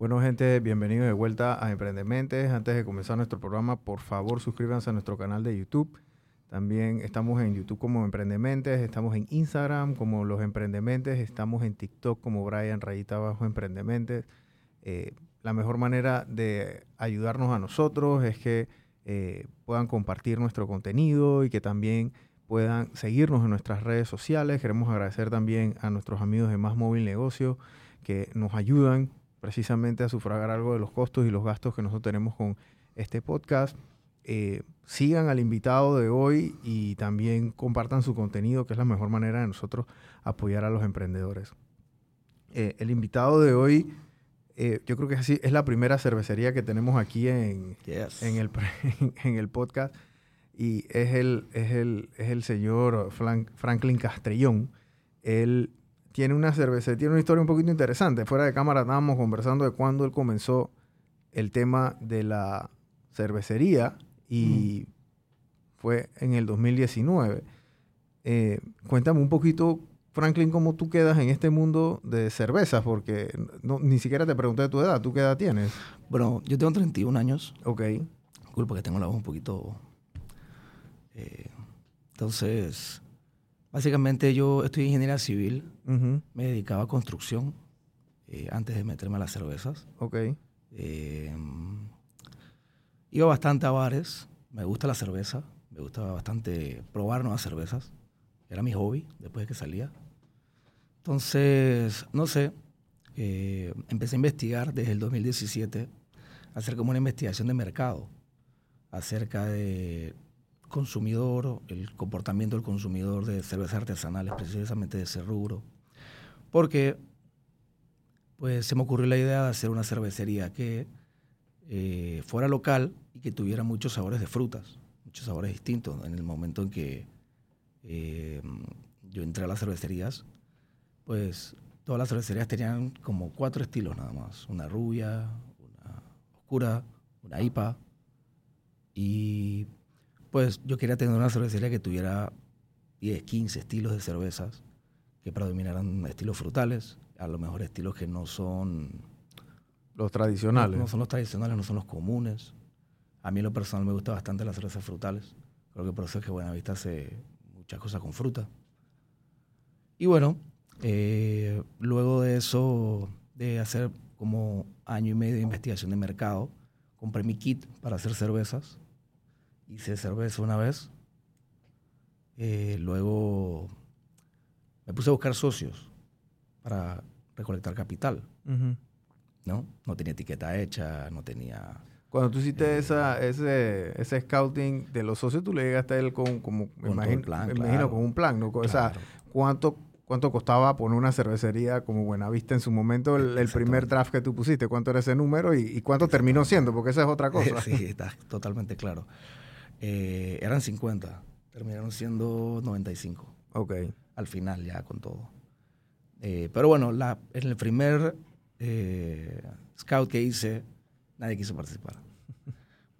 Bueno, gente, bienvenidos de vuelta a Emprendementes. Antes de comenzar nuestro programa, por favor, suscríbanse a nuestro canal de YouTube. También estamos en YouTube como Emprendementes, estamos en Instagram como Los Emprendementes, estamos en TikTok como Brian Rayita Abajo Emprendementes. Eh, la mejor manera de ayudarnos a nosotros es que eh, puedan compartir nuestro contenido y que también puedan seguirnos en nuestras redes sociales. Queremos agradecer también a nuestros amigos de Más Móvil Negocio que nos ayudan precisamente a sufragar algo de los costos y los gastos que nosotros tenemos con este podcast. Eh, sigan al invitado de hoy y también compartan su contenido, que es la mejor manera de nosotros apoyar a los emprendedores. Eh, el invitado de hoy, eh, yo creo que es, es la primera cervecería que tenemos aquí en, en, el, en el podcast y es el, es el, es el señor Franklin Castrellón. Él tiene una cerveza, tiene una historia un poquito interesante. Fuera de cámara estábamos conversando de cuándo él comenzó el tema de la cervecería y fue en el 2019. Eh, cuéntame un poquito, Franklin, cómo tú quedas en este mundo de cervezas, porque ni siquiera te pregunté de tu edad. ¿Tú qué edad tienes? Bueno, yo tengo 31 años. Ok. Disculpa que tengo la voz un poquito... Eh, entonces, Básicamente yo estoy ingeniería civil, me dedicaba a construcción eh, antes de meterme a las cervezas. Ok. Eh, iba bastante a bares, me gusta la cerveza, me gustaba bastante probar nuevas cervezas. Era mi hobby después de que salía. Entonces, no sé, eh, empecé a investigar desde el 2017, hacer como una investigación de mercado acerca de consumidor, el comportamiento del consumidor de cervezas artesanales, precisamente de ese rubro. Porque pues se me ocurrió la idea de hacer una cervecería que eh, fuera local y que tuviera muchos sabores de frutas, muchos sabores distintos. En el momento en que eh, yo entré a las cervecerías, pues todas las cervecerías tenían como cuatro estilos nada más. Una rubia, una oscura, una IPA. Y pues yo quería tener una cervecería que tuviera 10, 15 estilos de cervezas que predominaran estilos frutales, a lo mejor estilos que no son... Los tradicionales. No, son los tradicionales, no son los comunes. A mí en lo personal me gusta bastante las cervezas frutales. Creo que por eso es que Buenavista hace muchas cosas con fruta. Y bueno, eh, luego de eso, de hacer como año y medio de investigación de mercado, compré mi kit para hacer cervezas hice cerveza una vez. Eh, luego me puse a buscar socios para recolectar capital. ¿no? no tenía etiqueta hecha, no tenía... Cuando tú hiciste eh, esa, ese, ese scouting de los socios, tú le llegaste a él con, como, me imagino, con un plan, ¿no? O sea, ¿cuánto, ¿cuánto costaba poner una cervecería como Buenavista en su momento, el, primer draft que tú pusiste? ¿Cuánto era ese número y, y cuánto terminó siendo? Porque esa es otra cosa. sí, está totalmente claro. Eh, eran 50, terminaron siendo 95. Ok. Al final ya con todo. Eh, pero bueno, la, en el primer eh, scout que hice, nadie quiso participar.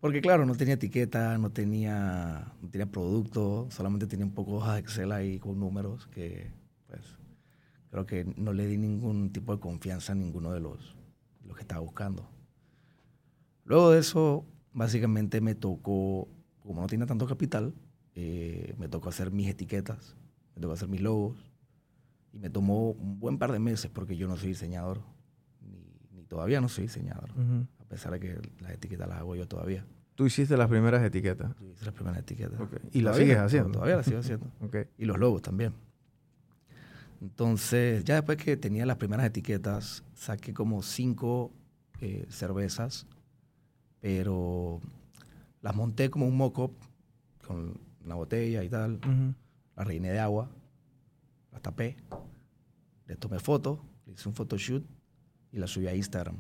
Porque claro, no tenía etiqueta, no tenía, no tenía producto, solamente tenía un poco de hojas de Excel ahí con números que pues creo que no le di ningún tipo de confianza a ninguno de los, los que estaba buscando. Luego de eso, básicamente me tocó como no tiene tanto capital, eh, me tocó hacer mis etiquetas, me tocó hacer mis logos. Y me tomó un buen par de meses porque yo no soy diseñador, ni, todavía no soy diseñador, a pesar de que las etiquetas las hago yo todavía. ¿Tú hiciste las primeras etiquetas? Yo hice las primeras etiquetas. ¿Y las sigues haciendo? Todavía las sigo haciendo. Y los logos también. Entonces, ya después que tenía las primeras etiquetas, saqué como cinco eh, cervezas, pero las monté como un mock-up con una botella y tal. Las rellené de agua, las tapé, le tomé fotos, le hice un photoshoot y la subí a Instagram.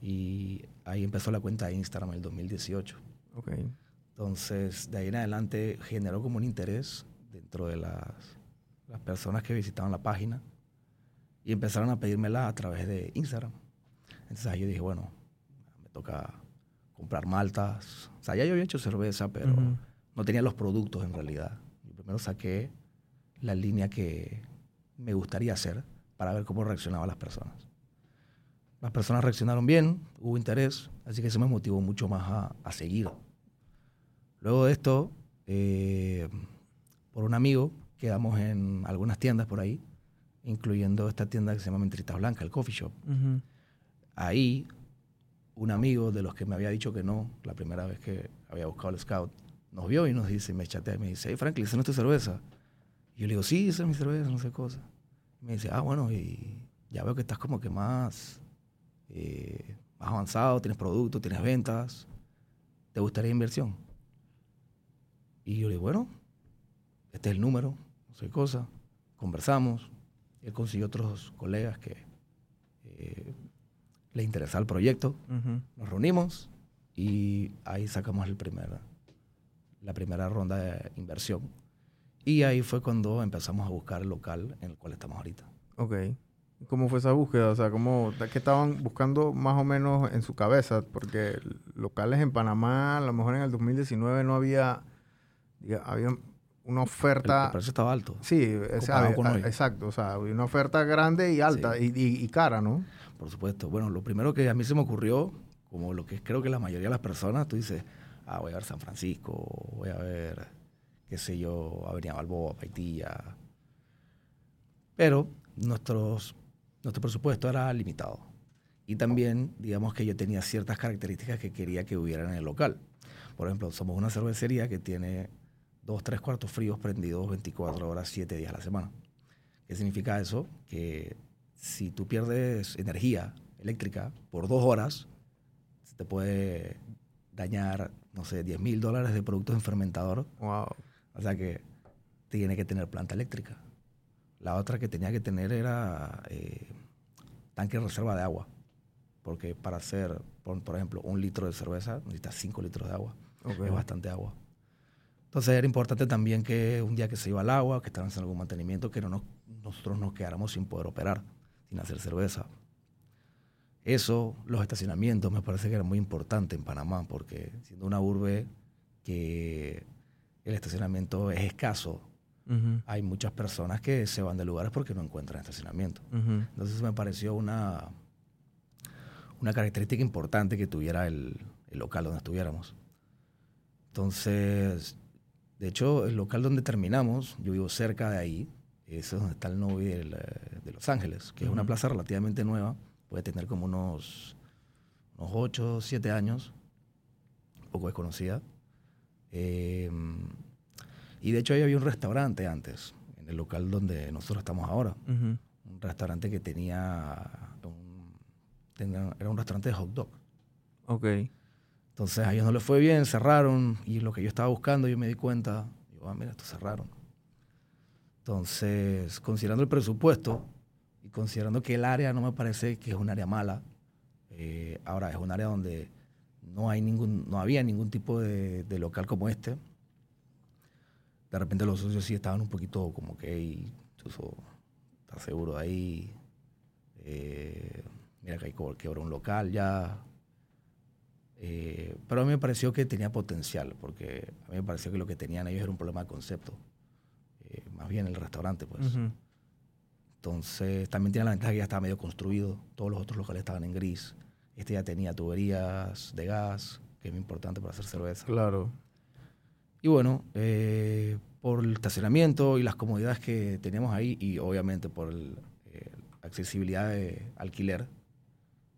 Y ahí empezó la cuenta de Instagram en el 2018. Okay. Entonces, de ahí en adelante generó como un interés dentro de las, las personas que visitaban la página y empezaron a pedírmela a través de Instagram. Entonces ahí yo dije, bueno, me toca comprar maltas. O sea, ya yo había hecho cerveza, pero no tenía los productos en realidad. Yo primero saqué la línea que me gustaría hacer para ver cómo reaccionaban las personas. las personas reaccionaron bien, hubo interés, así que eso me motivó mucho más a, a seguir. Luego de esto, eh, por un amigo, quedamos en algunas tiendas por ahí, incluyendo esta tienda que se llama Mentritas Blanca, el coffee shop. Ahí, un amigo de los que me había dicho que no, la primera vez que había buscado el scout, nos vio y nos dice, me chatea y me dice, hey Franklin, ¿esa no es tu cerveza? Yo le digo, sí, esa es mi cerveza, no sé cosa. Y me dice, ah, bueno, y ya veo que estás como que más, eh, más avanzado, tienes productos, tienes ventas, ¿te gustaría inversión? Y yo le digo, bueno, este es el número, no sé cosa. Conversamos. Él consiguió otros colegas que eh, le interesaba el proyecto. Nos reunimos y ahí sacamos el primer, la primera ronda de inversión. Y ahí fue cuando empezamos a buscar el local en el cual estamos ahorita. Ok. ¿Cómo fue esa búsqueda? O sea, ¿cómo, ¿qué estaban buscando más o menos en su cabeza? Porque locales en Panamá, a lo mejor en el 2019 no había, había una oferta... El, precio estaba alto. Sí, exacto. O sea, había una oferta grande y alta y, cara, ¿no? Por supuesto. Bueno, lo primero que a mí se me ocurrió, como lo que creo que la mayoría de las personas, tú dices, ah, voy a ver San Francisco, voy a ver, qué sé yo, Avenida Balboa, Paitilla. Pero nuestros nuestro presupuesto era limitado. Y también, digamos que yo tenía ciertas características que quería que hubieran en el local. Por ejemplo, somos una cervecería que tiene dos, tres cuartos fríos prendidos 24 horas, 7 días a la semana. ¿Qué significa eso? Que si tú pierdes energía eléctrica por dos horas, se te puede dañar, no sé, 10 mil dólares de productos en fermentador. Wow. O sea que tiene que tener planta eléctrica. La otra que tenía que tener era eh, tanque de reserva de agua. Porque para hacer, por, ejemplo, un litro de cerveza necesitas 5 litros de agua. Es bastante agua. Entonces era importante también que un día que se iba al agua, que estaban haciendo algún mantenimiento, que no nosotros nos quedáramos sin poder operar, sin hacer cerveza. Eso, los estacionamientos, me parece que era muy importante en Panamá, porque siendo una urbe que el estacionamiento es escaso, hay muchas personas que se van de lugares porque no encuentran estacionamiento. Entonces me pareció una, una característica importante que tuviera el, local donde estuviéramos. Entonces, de hecho, el local donde terminamos, yo vivo cerca de ahí, es donde está el Novi de, Los Ángeles, que es una plaza relativamente nueva, puede tener como unos, unos 8, 7 años, un poco desconocida. Eh, y de hecho ahí había un restaurante antes, en el local donde nosotros estamos ahora. Un restaurante que tenía, era un restaurante de hot dog. Ok. Entonces a ellos no les fue bien, cerraron y lo que yo estaba buscando yo me di cuenta, digo, ah, mira, esto cerraron. Entonces, considerando el presupuesto y considerando que el área no me parece que es un área mala, eh, ahora es un área donde no, hay ningún, no había ningún tipo de, local como este, de repente los socios sí estaban un poquito como que, hey, ¿estás seguro ahí? Eh, mira que hay que un local ya. Eh, pero a mí me pareció que tenía potencial, porque a mí me pareció que lo que tenían ellos era un problema de concepto. Eh, más bien el restaurante, pues. Entonces, también tiene la ventaja que ya estaba medio construido. Todos los otros locales estaban en gris. Este ya tenía tuberías de gas, que es muy importante para hacer cerveza. Claro. Y bueno, eh, por el estacionamiento y las comodidades que teníamos ahí y obviamente por la eh, accesibilidad de alquiler,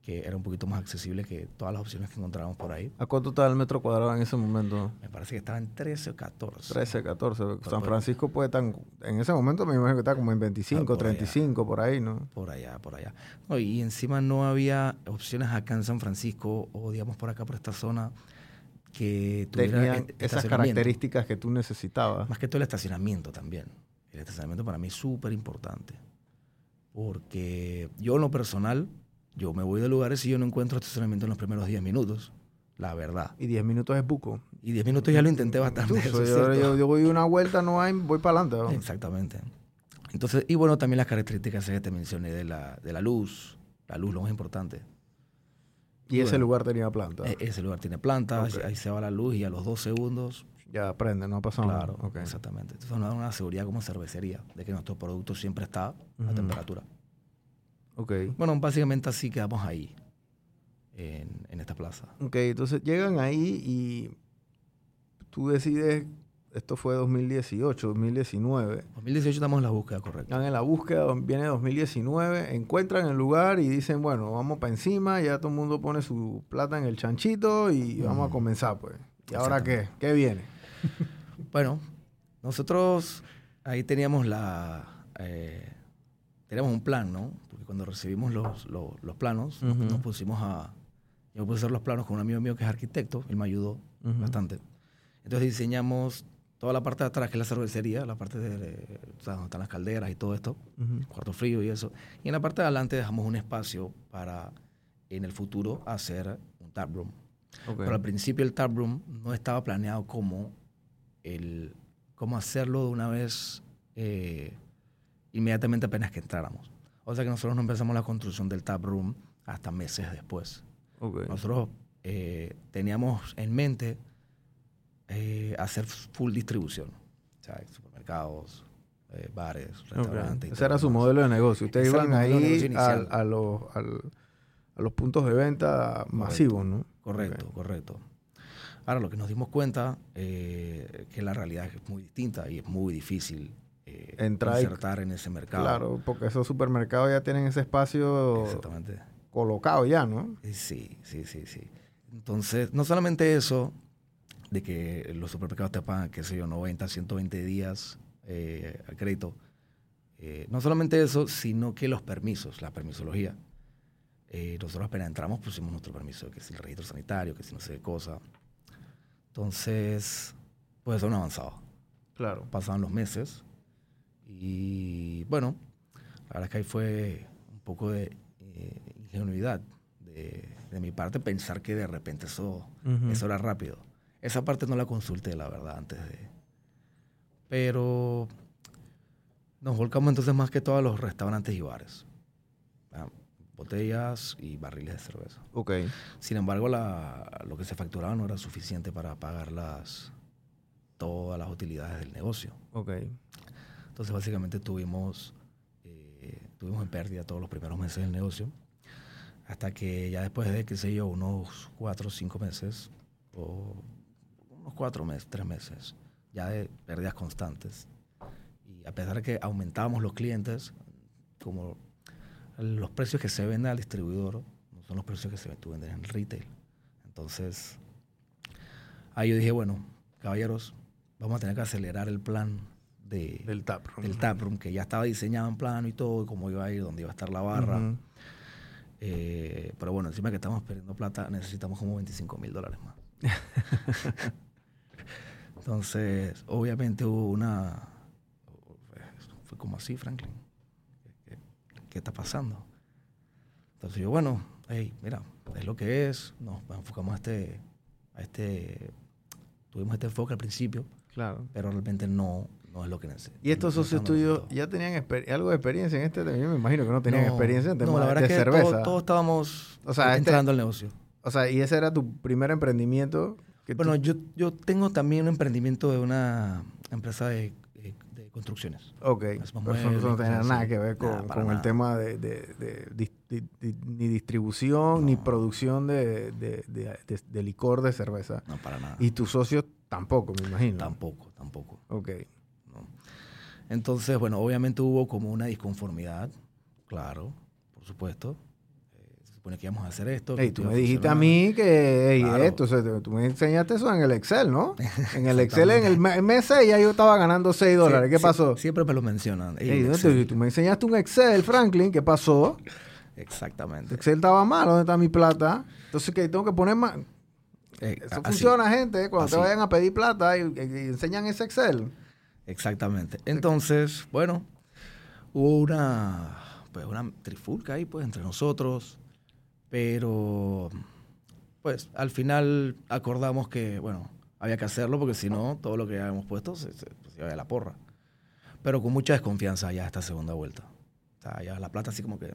que era un poquito más accesible que todas las opciones que encontrábamos por ahí. ¿A cuánto estaba el metro cuadrado en ese momento? Me parece que estaba en 13 o 14. 13, 14. San Francisco puede estar, en ese momento me imagino que estaba como en 25, 35, por ahí, ¿no? Por allá, por allá. y encima no había opciones acá en San Francisco o digamos por acá, por esta zona que tuviera esas características que tú necesitabas. Más que todo el estacionamiento también. El estacionamiento para mí es súper importante. Porque yo en lo personal, yo me voy de lugares y yo no encuentro estacionamiento en los primeros 10 minutos. La verdad. Y 10 minutos es buco. Y 10 minutos ya lo intenté bastante. yo, yo, voy una vuelta, no hay, voy para adelante. Exactamente. Entonces, y bueno, también las características que te mencioné de la, de la luz. La luz, lo más importante. Y ese lugar tenía planta. E-, ese lugar tiene planta, ahí se va la luz y a los dos segundos. Ya prende, no ha pasado Claro, exactamente. Entonces nos da una seguridad como cervecería de que nuestro producto siempre está a temperatura. Ok. Bueno, básicamente así quedamos ahí, en, en esta plaza. Ok, entonces llegan ahí y tú decides, esto fue 2018, 2019. 2018 estamos en la búsqueda, correcto. Están en la búsqueda, viene 2019, encuentran el lugar y dicen, bueno, vamos para encima, ya todo el mundo pone su plata en el chanchito y vamos a comenzar, pues. ¿Y ahora qué? ¿Qué viene? Bueno, nosotros ahí teníamos la... eh, teníamos un plan, ¿no? Porque cuando recibimos los, los- los planos, nos pusimos a... Yo puse a hacer los planos con un amigo mío que es arquitecto, él me ayudó bastante. Entonces diseñamos toda la parte de atrás, que es la cervecería, la parte de, de- o sea, donde están las calderas y todo esto, cuarto frío y eso. Y en la parte de adelante dejamos un espacio para en el futuro hacer un taproom. Ok. Pero al principio el taproom no estaba planeado como el cómo hacerlo de una vez eh, inmediatamente apenas que entráramos. O sea que nosotros no empezamos la construcción del taproom hasta meses después. Nosotros eh, teníamos en mente eh, hacer full distribución. O sea, supermercados, eh, bares, restaurantes. Ese era su modelo de negocio. Ustedes Ese iban ahí al- a, los, al- a los puntos de venta masivos, ¿no? Correcto, correcto. Ahora, lo que nos dimos cuenta eh, que la realidad es muy distinta y es muy difícil eh, Entrar y- insertar en ese mercado. Claro, porque esos supermercados ya tienen ese espacio Exactamente. colocado ya, ¿no? Eh, Sí, sí, sí, sí. Entonces, no solamente eso, de que los supermercados te pagan, qué sé yo, 90, 120 días eh, al crédito. Eh, no solamente eso, sino que los permisos, la permisología. Eh, nosotros apenas entramos, pusimos nuestro permiso, que si el registro sanitario, que si no sé qué cosa. Entonces, pues eso no avanzaba. Claro. Pasaban los meses y bueno, la verdad es que ahí fue un poco de eh, ingenuidad de, de mi parte pensar que de repente eso, eso era rápido. Esa parte no la consulté, la verdad, antes de... Pero nos volcamos entonces más que todo a los restaurantes y bares. Ah, Botellas y barriles de cerveza. Ok. Sin embargo, la- lo que se facturaba no era suficiente para pagar las, todas las utilidades del negocio. Ok. Entonces, básicamente tuvimos, eh, tuvimos en pérdida todos los primeros meses del negocio, hasta que ya después de, qué sé yo, unos cuatro o cinco meses, o unos cuatro meses, tres meses, ya de pérdidas constantes. Y a pesar de que aumentábamos los clientes, como los precios que se venden al distribuidor no son los precios que se tú vendes en retail. Entonces, ahí yo dije, bueno, caballeros, vamos a tener que acelerar el plan de, Del taproom. del taproom, que ya estaba diseñado en plano y todo, y cómo iba a ir, dónde iba a estar la barra. Eh, pero bueno, encima que estamos perdiendo plata, necesitamos como 25 mil dólares más. Entonces, obviamente hubo una... Fue como así, Franklin. ¿Qué, qué está pasando? Entonces yo, bueno, hey, mira, es lo que es. Nos enfocamos a este... A este tuvimos este enfoque al principio, Claro. pero realmente no, no es lo que necesitamos. ¿Y estos socios tuyos ya tenían algo de experiencia en este? Yo me imagino que no tenían experiencia en temas no, la verdad de que cerveza. Todos, estábamos O sea, este- entrando al negocio. O sea, y ese era tu primer emprendimiento. Que Bueno, yo, yo tengo también un emprendimiento de una empresa de, construcciones. Ok, eso no cosas nada que ver con, Nada, para con el tema de, ni distribución ni producción de, licor de cerveza. No, para nada. Y tus socios tampoco, me imagino. Tampoco, tampoco. Ok. Entonces, bueno, obviamente hubo como una disconformidad, claro, por supuesto. Eh, se supone que íbamos a hacer esto. que esto tú me dijiste a mí que ey, Claro. esto, o sea, tú me enseñaste eso en el Excel, ¿no? En el Excel, en el me- mes 6 ya yo estaba ganando 6 dólares. ¿Qué pasó? Siempre me lo mencionan. Ey, tú, me enseñaste un Excel, Franklin, ¿qué pasó? Exactamente. Excel estaba mal, ¿dónde está mi plata? Entonces, ¿qué tengo que poner más? Eh, Eso así. funciona, gente, cuando te vayan a pedir plata y, y- y enseñan ese Excel. Exactamente. Entonces, bueno, hubo una, pues una trifulca ahí, pues, entre nosotros, pero, pues, al final acordamos que, bueno, había que hacerlo porque si no, todo lo que habíamos puesto se, se, se iba a la porra. Pero con mucha desconfianza ya esta segunda vuelta. O sea, ya la plata así como que,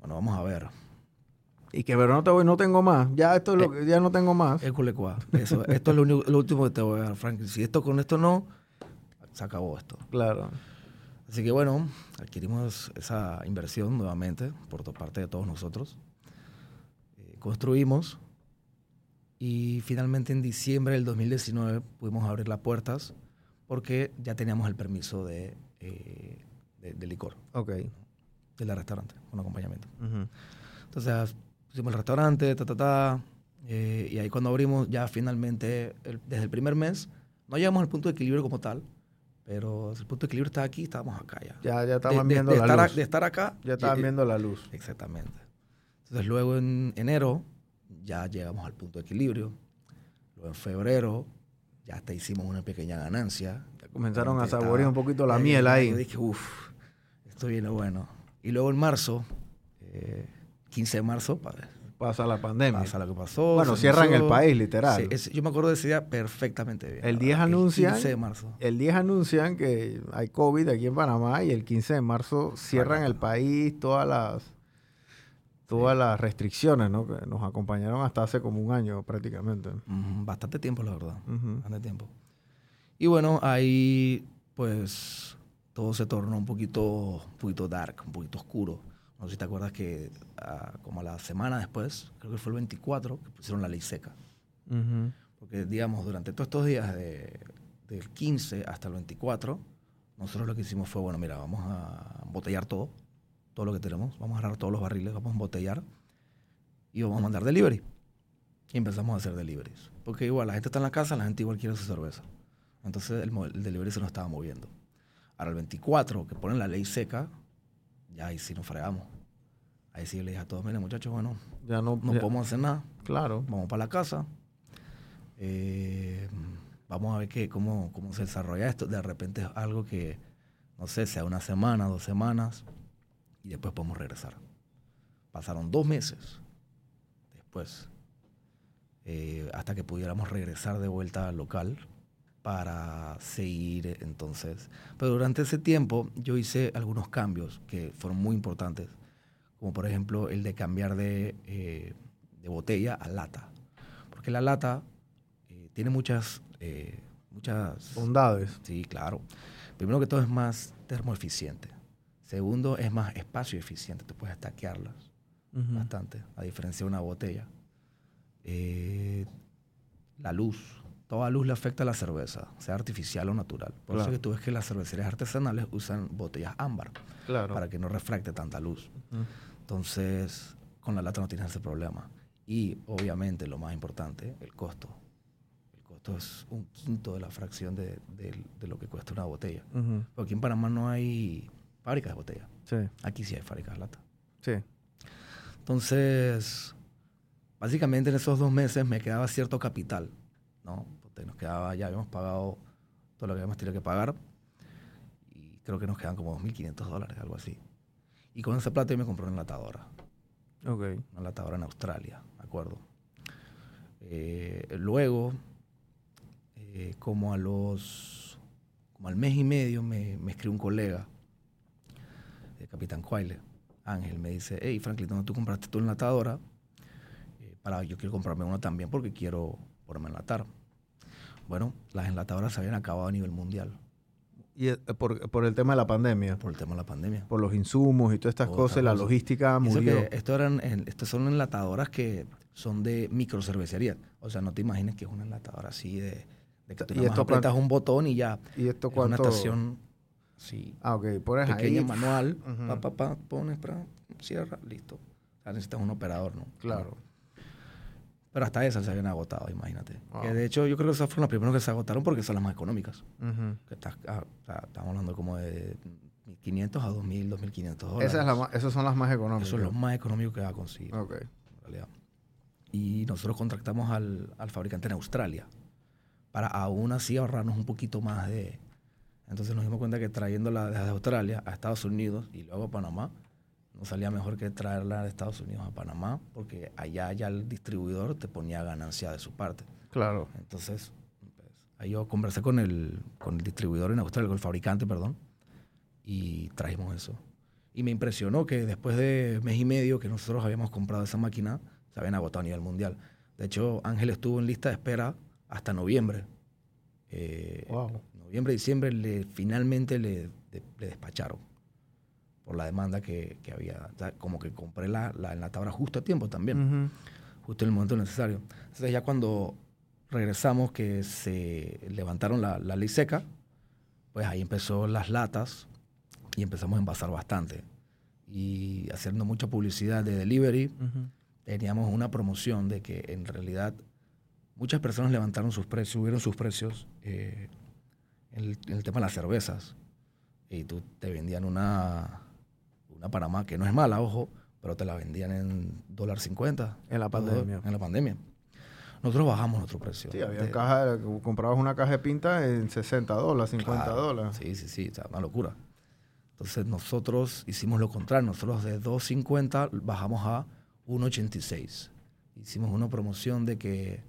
bueno, vamos a ver. Y que, pero no, te voy, no tengo más. Ya esto es lo que, ya no tengo más. El culecua. Eso, esto es lo, único- lo último que te voy a dar, Frank. Si esto con esto no, se acabó esto. Claro. Así que bueno, adquirimos esa inversión nuevamente por parte de todos nosotros. Eh, construimos y finalmente en diciembre del 2019 pudimos abrir las puertas porque ya teníamos el permiso de, eh, de, licor. Ok. Del restaurante, con acompañamiento. Entonces pusimos el restaurante, ta, ta, ta. Eh, y ahí cuando abrimos, ya finalmente, desde el primer mes, no llegamos al punto de equilibrio como tal, pero el punto de equilibrio está aquí, estábamos acá ya. Ya, ya estaban viendo la estar luz. de estar acá. Ya estaban viendo la luz. Exactamente. Entonces luego en enero ya llegamos al punto de equilibrio. Luego en febrero ya hasta hicimos una pequeña ganancia. Ya comenzaron a saborear un poquito la miel ahí. Yo dije, uff, esto viene bueno. Y luego en marzo, 15 eh, de marzo, pasa la pandemia. Pasa lo que pasó. Bueno, cierran el país, literal. yo me acuerdo de ese día perfectamente bien. El 10 anuncian. El 15 de marzo. El 10 anuncian que hay COVID aquí en Panamá y el 15 de marzo cierran el país, todas las todas las restricciones, ¿no? Que nos acompañaron hasta hace como un año prácticamente. bastante tiempo, la verdad. Bastante tiempo. Y bueno, ahí pues todo se tornó un poquito, un poquito dark, un poquito oscuro no sé si te acuerdas que ah, como a la semana después, creo que fue el 24, que pusieron la ley seca. Porque, digamos, durante todos estos días, de, del 15 hasta el 24, nosotros lo que hicimos fue, bueno, mira, vamos a embotellar todo, todo lo que tenemos, vamos a agarrar todos los barriles, vamos a embotellar y vamos a mandar delivery. Y empezamos a hacer deliveries. Porque igual la gente está en la casa, la gente igual quiere su cerveza. Entonces el, el delivery se nos estaba moviendo. Ahora el 24, que ponen la ley seca, ya ahí sí nos fregamos. Ahí sí le dije a todos, miren muchachos, bueno, ya no, no podemos hacer nada. Claro. Vamos para la casa. Eh, vamos a ver qué, cómo, cómo se desarrolla esto. De repente es algo que, no sé, sea una semana, dos semanas, y después podemos regresar. Pasaron dos meses después, eh, hasta que pudiéramos regresar de vuelta al local para seguir entonces. Pero durante ese tiempo yo hice algunos cambios que fueron muy importantes, como por ejemplo el de cambiar de, eh, botella a lata, porque la lata eh, tiene muchas, eh, muchas... Bondades. Sí, claro. Primero que todo es más termoeficiente. Segundo, es más espacio eficiente. Tú puedes estaquearlas bastante, a diferencia de una botella. la luz toda luz le afecta a la cerveza, sea artificial o natural. Por eso que tú ves que las cervecerías artesanales usan botellas ámbar para que no refracte tanta luz. Entonces, con la lata no tienes ese problema. Y obviamente, lo más importante, el costo. El costo es un quinto de la fracción de, lo que cuesta una botella. Porque aquí en Panamá no hay fábricas de botella. Aquí sí hay fábricas de lata. Sí. Entonces, básicamente en esos dos meses me quedaba cierto capital, ¿no? Nos quedaba, ya habíamos pagado todo lo que habíamos tenido que pagar y creo que nos quedan como 2.500 dólares, algo así. Y con ese plata yo me compré una enlatadora. Ok. Una enlatadora en Australia, ¿de acuerdo? Eh, luego, eh, como a los, como al mes y medio me, me escribe un colega, de Capitán Cuaile, Ángel, me dice, hey Franklin, ¿dónde tú compraste tu enlatadora? Eh, para, yo quiero comprarme una también porque quiero ponerme a enlatar. Bueno, las enlatadoras se habían acabado a nivel mundial. ¿Y eh, por, el tema de la pandemia? Por el tema de la pandemia. Por los insumos y todas estas cosas, la logística murió. esto eran, estas son enlatadoras que son de microcervecería. O sea, no te imagines que es una enlatadora así de, de que tú ¿Y esto apretas un botón y ya. ¿Y esto cuánto? Es una estación sí, ah, ok. Pones pequeña, manual, pa, pa, pa, pones, cierra, listo. O sea, necesitas un operador, ¿no? Claro. Pero hasta esas se habían agotado, imagínate. Que de hecho, yo creo que esas fueron las primeras que se agotaron porque son las más económicas. que ah, estamos hablando como de 1.500 a 2.000, 2.500 dólares. Esas, son las más económicas. Eso es lo más económico que va a conseguir. Ok. En realidad. Y nosotros contratamos al, al, fabricante en Australia para aún así ahorrarnos un poquito más de... Entonces nos dimos cuenta que trayéndola desde Australia a Estados Unidos y luego a Panamá, no salía mejor que traerla de Estados Unidos a Panamá, porque allá ya el distribuidor te ponía ganancia de su parte. Claro. Entonces, pues, ahí yo conversé con el, con el distribuidor en Australia, con el fabricante, perdón, y trajimos eso. Y me impresionó que después de mes y medio que nosotros habíamos comprado esa máquina, se habían agotado a nivel mundial. De hecho, Ángel estuvo en lista de espera hasta noviembre Eh, Wow. Noviembre, diciembre, le, finalmente le, de- le despacharon por la demanda que, que había. O sea, como que compré la, la enlatadora justo a tiempo también, justo en el momento necesario. Entonces ya cuando regresamos, que se levantaron la, la ley seca, pues ahí empezó las latas y empezamos a envasar bastante. Y haciendo mucha publicidad de delivery, teníamos una promoción de que en realidad muchas personas levantaron sus precios, subieron sus precios eh, en, el, en el tema de las cervezas. Y tú te vendían una, una Panamá que no es mala, ojo, pero te la vendían en dólar cincuenta. En la pandemia. En la pandemia. Nosotros bajamos nuestro precio. Sí, había De- caja, comprabas una caja de pinta en 60 dólares, 50 Claro, dólares. Sí, sí, sí, o sea, una locura. Entonces nosotros hicimos lo contrario, nosotros de 2.50 bajamos a 1.86. Hicimos una promoción de que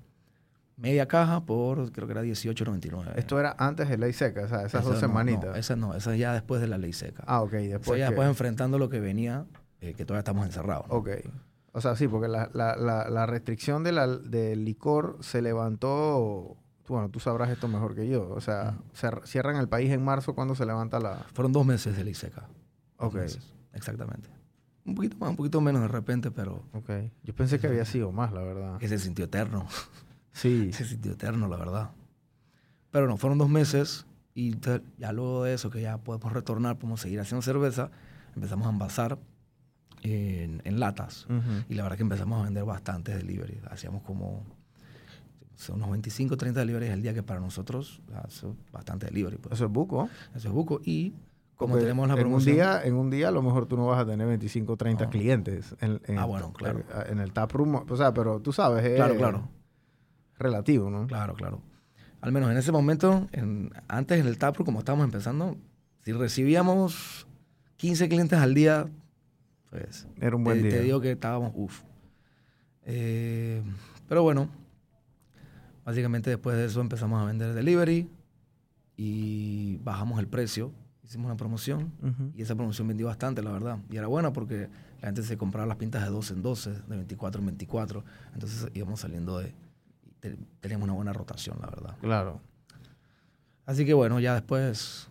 media caja por, creo que era 18.99. Esto era antes de ley seca, o sea, esas Esa dos semanitas. No, esa no, esa ya después de la ley seca. Ah, ok, después. ya que- después enfrentando lo que venía, eh, que todavía estamos encerrados. ¿no? Ok. O sea, sí, porque la, la, la, la restricción de la, del licor se levantó. Bueno, tú sabrás esto mejor que yo. O sea, cer- cierran el país en marzo cuando se levanta la. Fueron dos meses de ley seca. Dos Ok. meses, exactamente. Un poquito más, un poquito menos de repente, pero Ok. Yo pensé que había sido más, la verdad. que se sintió eterno. Sí. Se sintió eterno, la verdad. Pero no, fueron dos meses y ya luego de eso, que ya podemos retornar, podemos seguir haciendo cerveza, empezamos a envasar en, en latas. Ujú. Y la verdad que empezamos a vender bastantes delivery. Hacíamos como sea, unos 25, 30 deliveries al día, que para nosotros es bastante delivery. Pues. Eso es buco. Eso es buco. Y como Porque tenemos la en un promoción... día En un día a lo mejor tú no vas a tener 25 30 No. clientes. En, en- Ah, bueno, claro. En, el taproom. O sea, pero tú sabes, es Claro, claro. Relativo, ¿no? Claro, claro. Al menos en ese momento, en- antes en el Taproom, como estábamos empezando, si recibíamos 15 clientes al día, pues Era un buen te, día. te digo que estábamos uff. pero bueno, básicamente después de eso empezamos a vender delivery y bajamos el precio. Hicimos una promoción y esa promoción vendió bastante, la verdad. Y era buena porque la gente se compraba las pintas de 12 en 12, de 24 en 24. Entonces íbamos saliendo de... te- Teníamos una buena rotación, la verdad. Claro. Así que bueno, ya después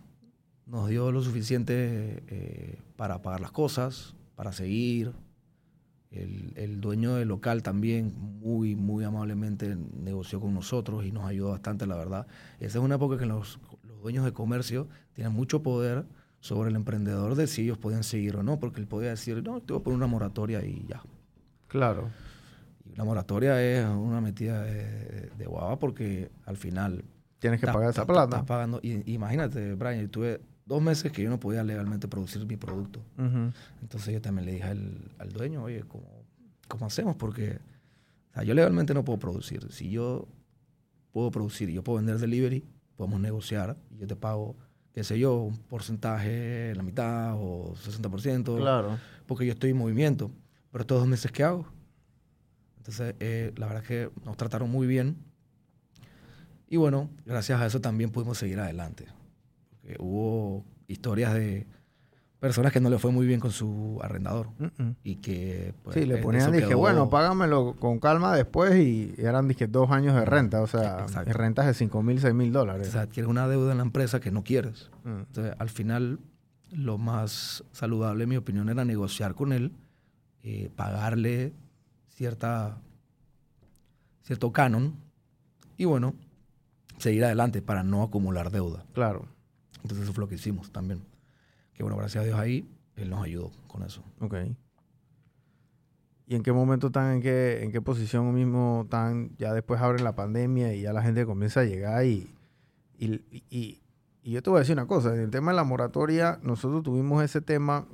nos dio lo suficiente eh, para pagar las cosas, para seguir. El, el dueño del local también muy, muy amablemente negoció con nosotros y nos ayudó bastante, la verdad. Esa es una época que los, los dueños de comercio tienen mucho poder sobre el emprendedor de si ellos podían seguir o no, porque él podía decir, no, te voy a poner una moratoria y ya. Claro. La moratoria es una metida de, de guava porque al final Tienes que Estás- pagar esa plata. estás pagando. Y, imagínate, Brian, yo tuve dos meses que yo no podía legalmente producir mi producto. Entonces yo también le dije al, al dueño, oye, ¿cómo, ¿cómo hacemos? Porque o sea, yo legalmente no puedo producir. Si yo puedo producir y yo puedo vender delivery, podemos negociar y yo te pago, qué sé yo, un porcentaje, la mitad o 60%, Claro. porque yo estoy en movimiento. Pero estos dos meses, ¿qué hago? Entonces, eh, la verdad es que nos trataron muy bien. Y bueno, gracias a eso también pudimos seguir adelante. Porque hubo historias de personas que no le fue muy bien con su arrendador Mm-mm. y que pues, Sí, le ponían, dije, quedó- bueno, págamelo con calma después y eran, dije, dos años de renta, o sea, rentas de 5 mil, 6 mil O dólares. sea, adquieres una deuda en la empresa que no quieres. Mm. Entonces, al final, lo más saludable, en mi opinión, era negociar con él, eh, pagarle cierta, cierto canon y, bueno, seguir adelante para no acumular deuda. Claro, Entonces, eso fue lo que hicimos también. Que, bueno, gracias a Dios ahí, él nos ayudó con eso. ok. ¿Y en qué momento están, en qué, en qué posición mismo están? Ya después abren la pandemia y ya la gente comienza a llegar y, y, y- y yo te voy a decir una cosa, en el tema de la moratoria, nosotros tuvimos ese tema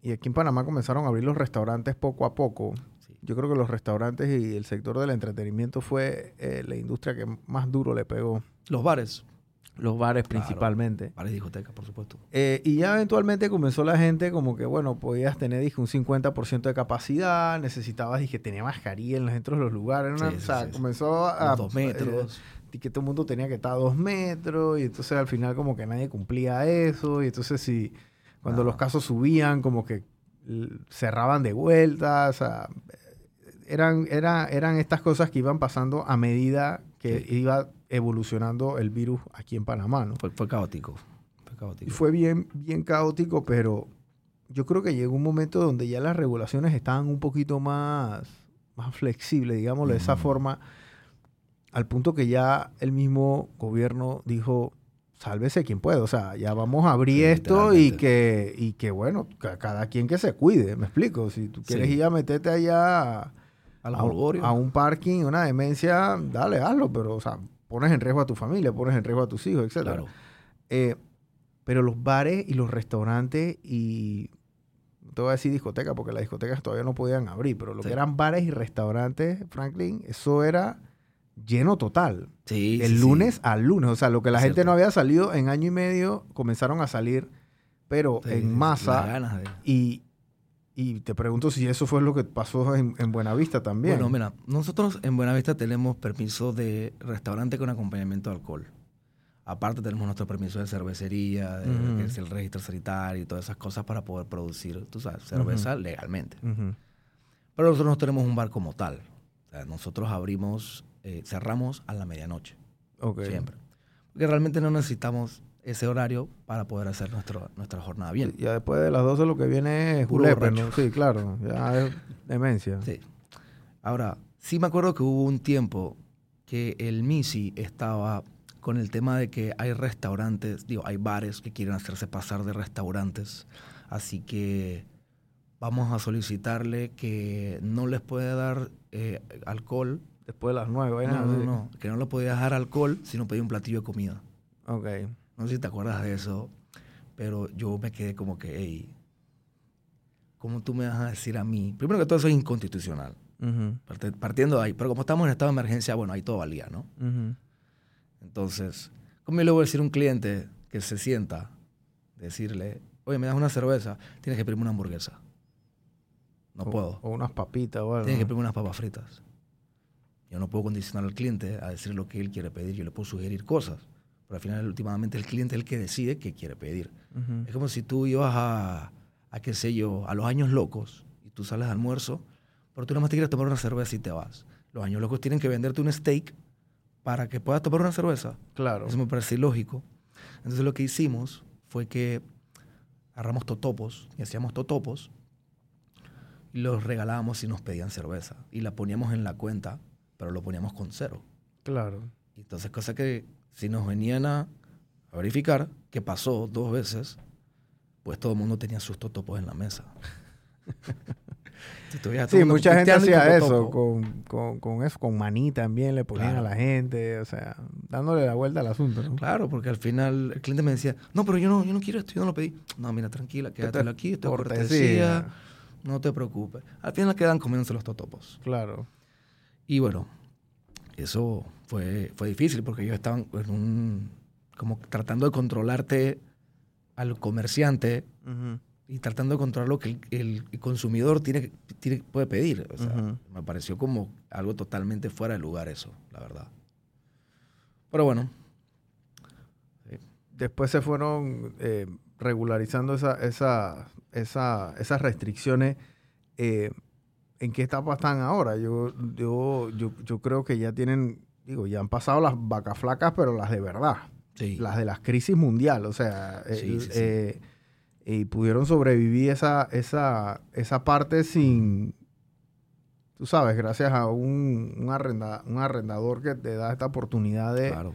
y aquí en Panamá comenzaron a abrir los restaurantes poco a poco. Yo creo que los restaurantes y el sector del entretenimiento fue eh, la industria que más duro le pegó. Los bares, Los bares Claro. principalmente. bares y discotecas, por supuesto. Eh, y ya eventualmente comenzó la gente como que, bueno, podías tener dije, un 50% de capacidad, necesitabas dije, tenía mascarilla en los dentro de los lugares. Sí, o sea, sí, sí. comenzó a... Dos metros. eh, y que todo el mundo tenía que estar a dos metros y entonces al final como que nadie cumplía eso y entonces si cuando los casos subían como que cerraban de vuelta, o sea, eran, era, eran estas cosas que iban pasando a medida que Sí. iba evolucionando el virus aquí en Panamá, ¿no? Fue, fue caótico. Fue Y caótico. fue bien, bien caótico, pero yo creo que llegó un momento donde ya las regulaciones estaban un poquito más, más flexibles, digámoslo de esa forma, al punto que ya el mismo gobierno dijo, sálvese quien pueda, o sea, ya vamos a abrir Sí, esto y que, y que, bueno, ca- cada quien que se cuide, me explico, si tú quieres Sí. ir a meterte allá A un- a un parking, una demencia, dale, hazlo, pero, o sea, pones en riesgo a tu familia, pones en riesgo a tus hijos. Claro. Eh, pero los bares y los restaurantes y no te voy a decir discoteca porque las discotecas todavía no podían abrir, pero lo Sí. que eran bares y restaurantes, Franklin, eso era lleno total. Sí, el sí, sí. lunes al lunes, o sea, lo que la Es gente cierto. no había salido en año y medio comenzaron a salir, pero en masa ganas de- y y te pregunto si eso fue lo que pasó en, en Buenavista también. Bueno, mira, nosotros en Buenavista tenemos permiso de restaurante con acompañamiento de alcohol. Aparte tenemos nuestro permiso de cervecería, de, que es el registro sanitario y todas esas cosas para poder producir, tú sabes, cerveza legalmente. Pero nosotros no tenemos un bar como tal. O sea, nosotros abrimos, eh, cerramos a la medianoche, Ok. siempre. Porque realmente no necesitamos ese horario para poder hacer nuestro, nuestra jornada bien. Ya después de las 12 lo que viene es julepe. ¿no? Sí, claro. Ya es demencia. Sí. Ahora, sí me acuerdo que hubo un tiempo que el MISI estaba con el tema de que hay restaurantes, digo, hay bares que quieren hacerse pasar de restaurantes, así que vamos a solicitarle que no les puede dar eh, alcohol, Después de las 9. no, no, no, que no le podía dar alcohol, sino pedir un platillo de comida. Ok. No sé si te acuerdas de eso, pero yo me quedé como que, hey, ¿cómo tú me vas a decir a mí? Primero que todo eso es inconstitucional. Partiendo de ahí. Pero como estamos en estado de emergencia, bueno, ahí todo valía, ¿no? Entonces, ¿cómo yo le voy a decir a un cliente que se sienta, decirle, oye, me das una cerveza, tienes que pedirme una hamburguesa? No O- puedo. O unas papitas o algo. Tienes que pedirme unas papas fritas. Yo no puedo condicionar al cliente a decir lo que él quiere pedir. Yo le puedo sugerir cosas. Pero al final, últimamente, el cliente es el que decide qué quiere pedir. Es como si tú ibas a, a, qué sé yo, a los años locos y tú sales de almuerzo, pero tú nada más te quieres tomar una cerveza y te vas. Los años locos tienen que venderte un steak para que puedas tomar una cerveza. Claro. Eso me parece ilógico. Entonces lo que hicimos fue que agarramos totopos y hacíamos totopos y los regalábamos y nos pedían cerveza. Y la poníamos en la cuenta, pero lo poníamos con cero. Claro. Y Entonces, cosa que si nos venían a, a verificar, que pasó dos veces, pues todo el mundo tenía sus totopos en la mesa. Sí, mucha gente hacía eso, con, con, con eso, con maní también le ponían Claro. a la gente, o sea, dándole la vuelta al asunto, ¿no? Claro, porque al final el cliente me decía, no, pero yo no, yo no quiero esto, yo no lo pedí. No, mira, tranquila, quédatelo aquí, esto es cortesía, no te preocupes. Al final quedan comiéndose los totopos. Claro. Y bueno, eso fue, fue difícil porque ellos estaban en un, como tratando de controlarte al comerciante y tratando de controlar lo que el, el consumidor tiene, tiene, puede pedir. O sea, Ujú. me pareció como algo totalmente fuera de lugar eso, la verdad. Pero bueno, Después se fueron eh, regularizando esa, esa, esa, esas restricciones. eh, ¿En qué etapa están ahora? Yo, yo, yo, yo creo que ya tienen, digo, ya han pasado las vacas flacas, pero las de verdad. sí. las de las crisis mundial, o sea, Sí, el- sí, eh, y pudieron sobrevivir esa, esa, esa parte sin, tú sabes, gracias a un, un, arrenda- un arrendador que te da esta oportunidad de, claro.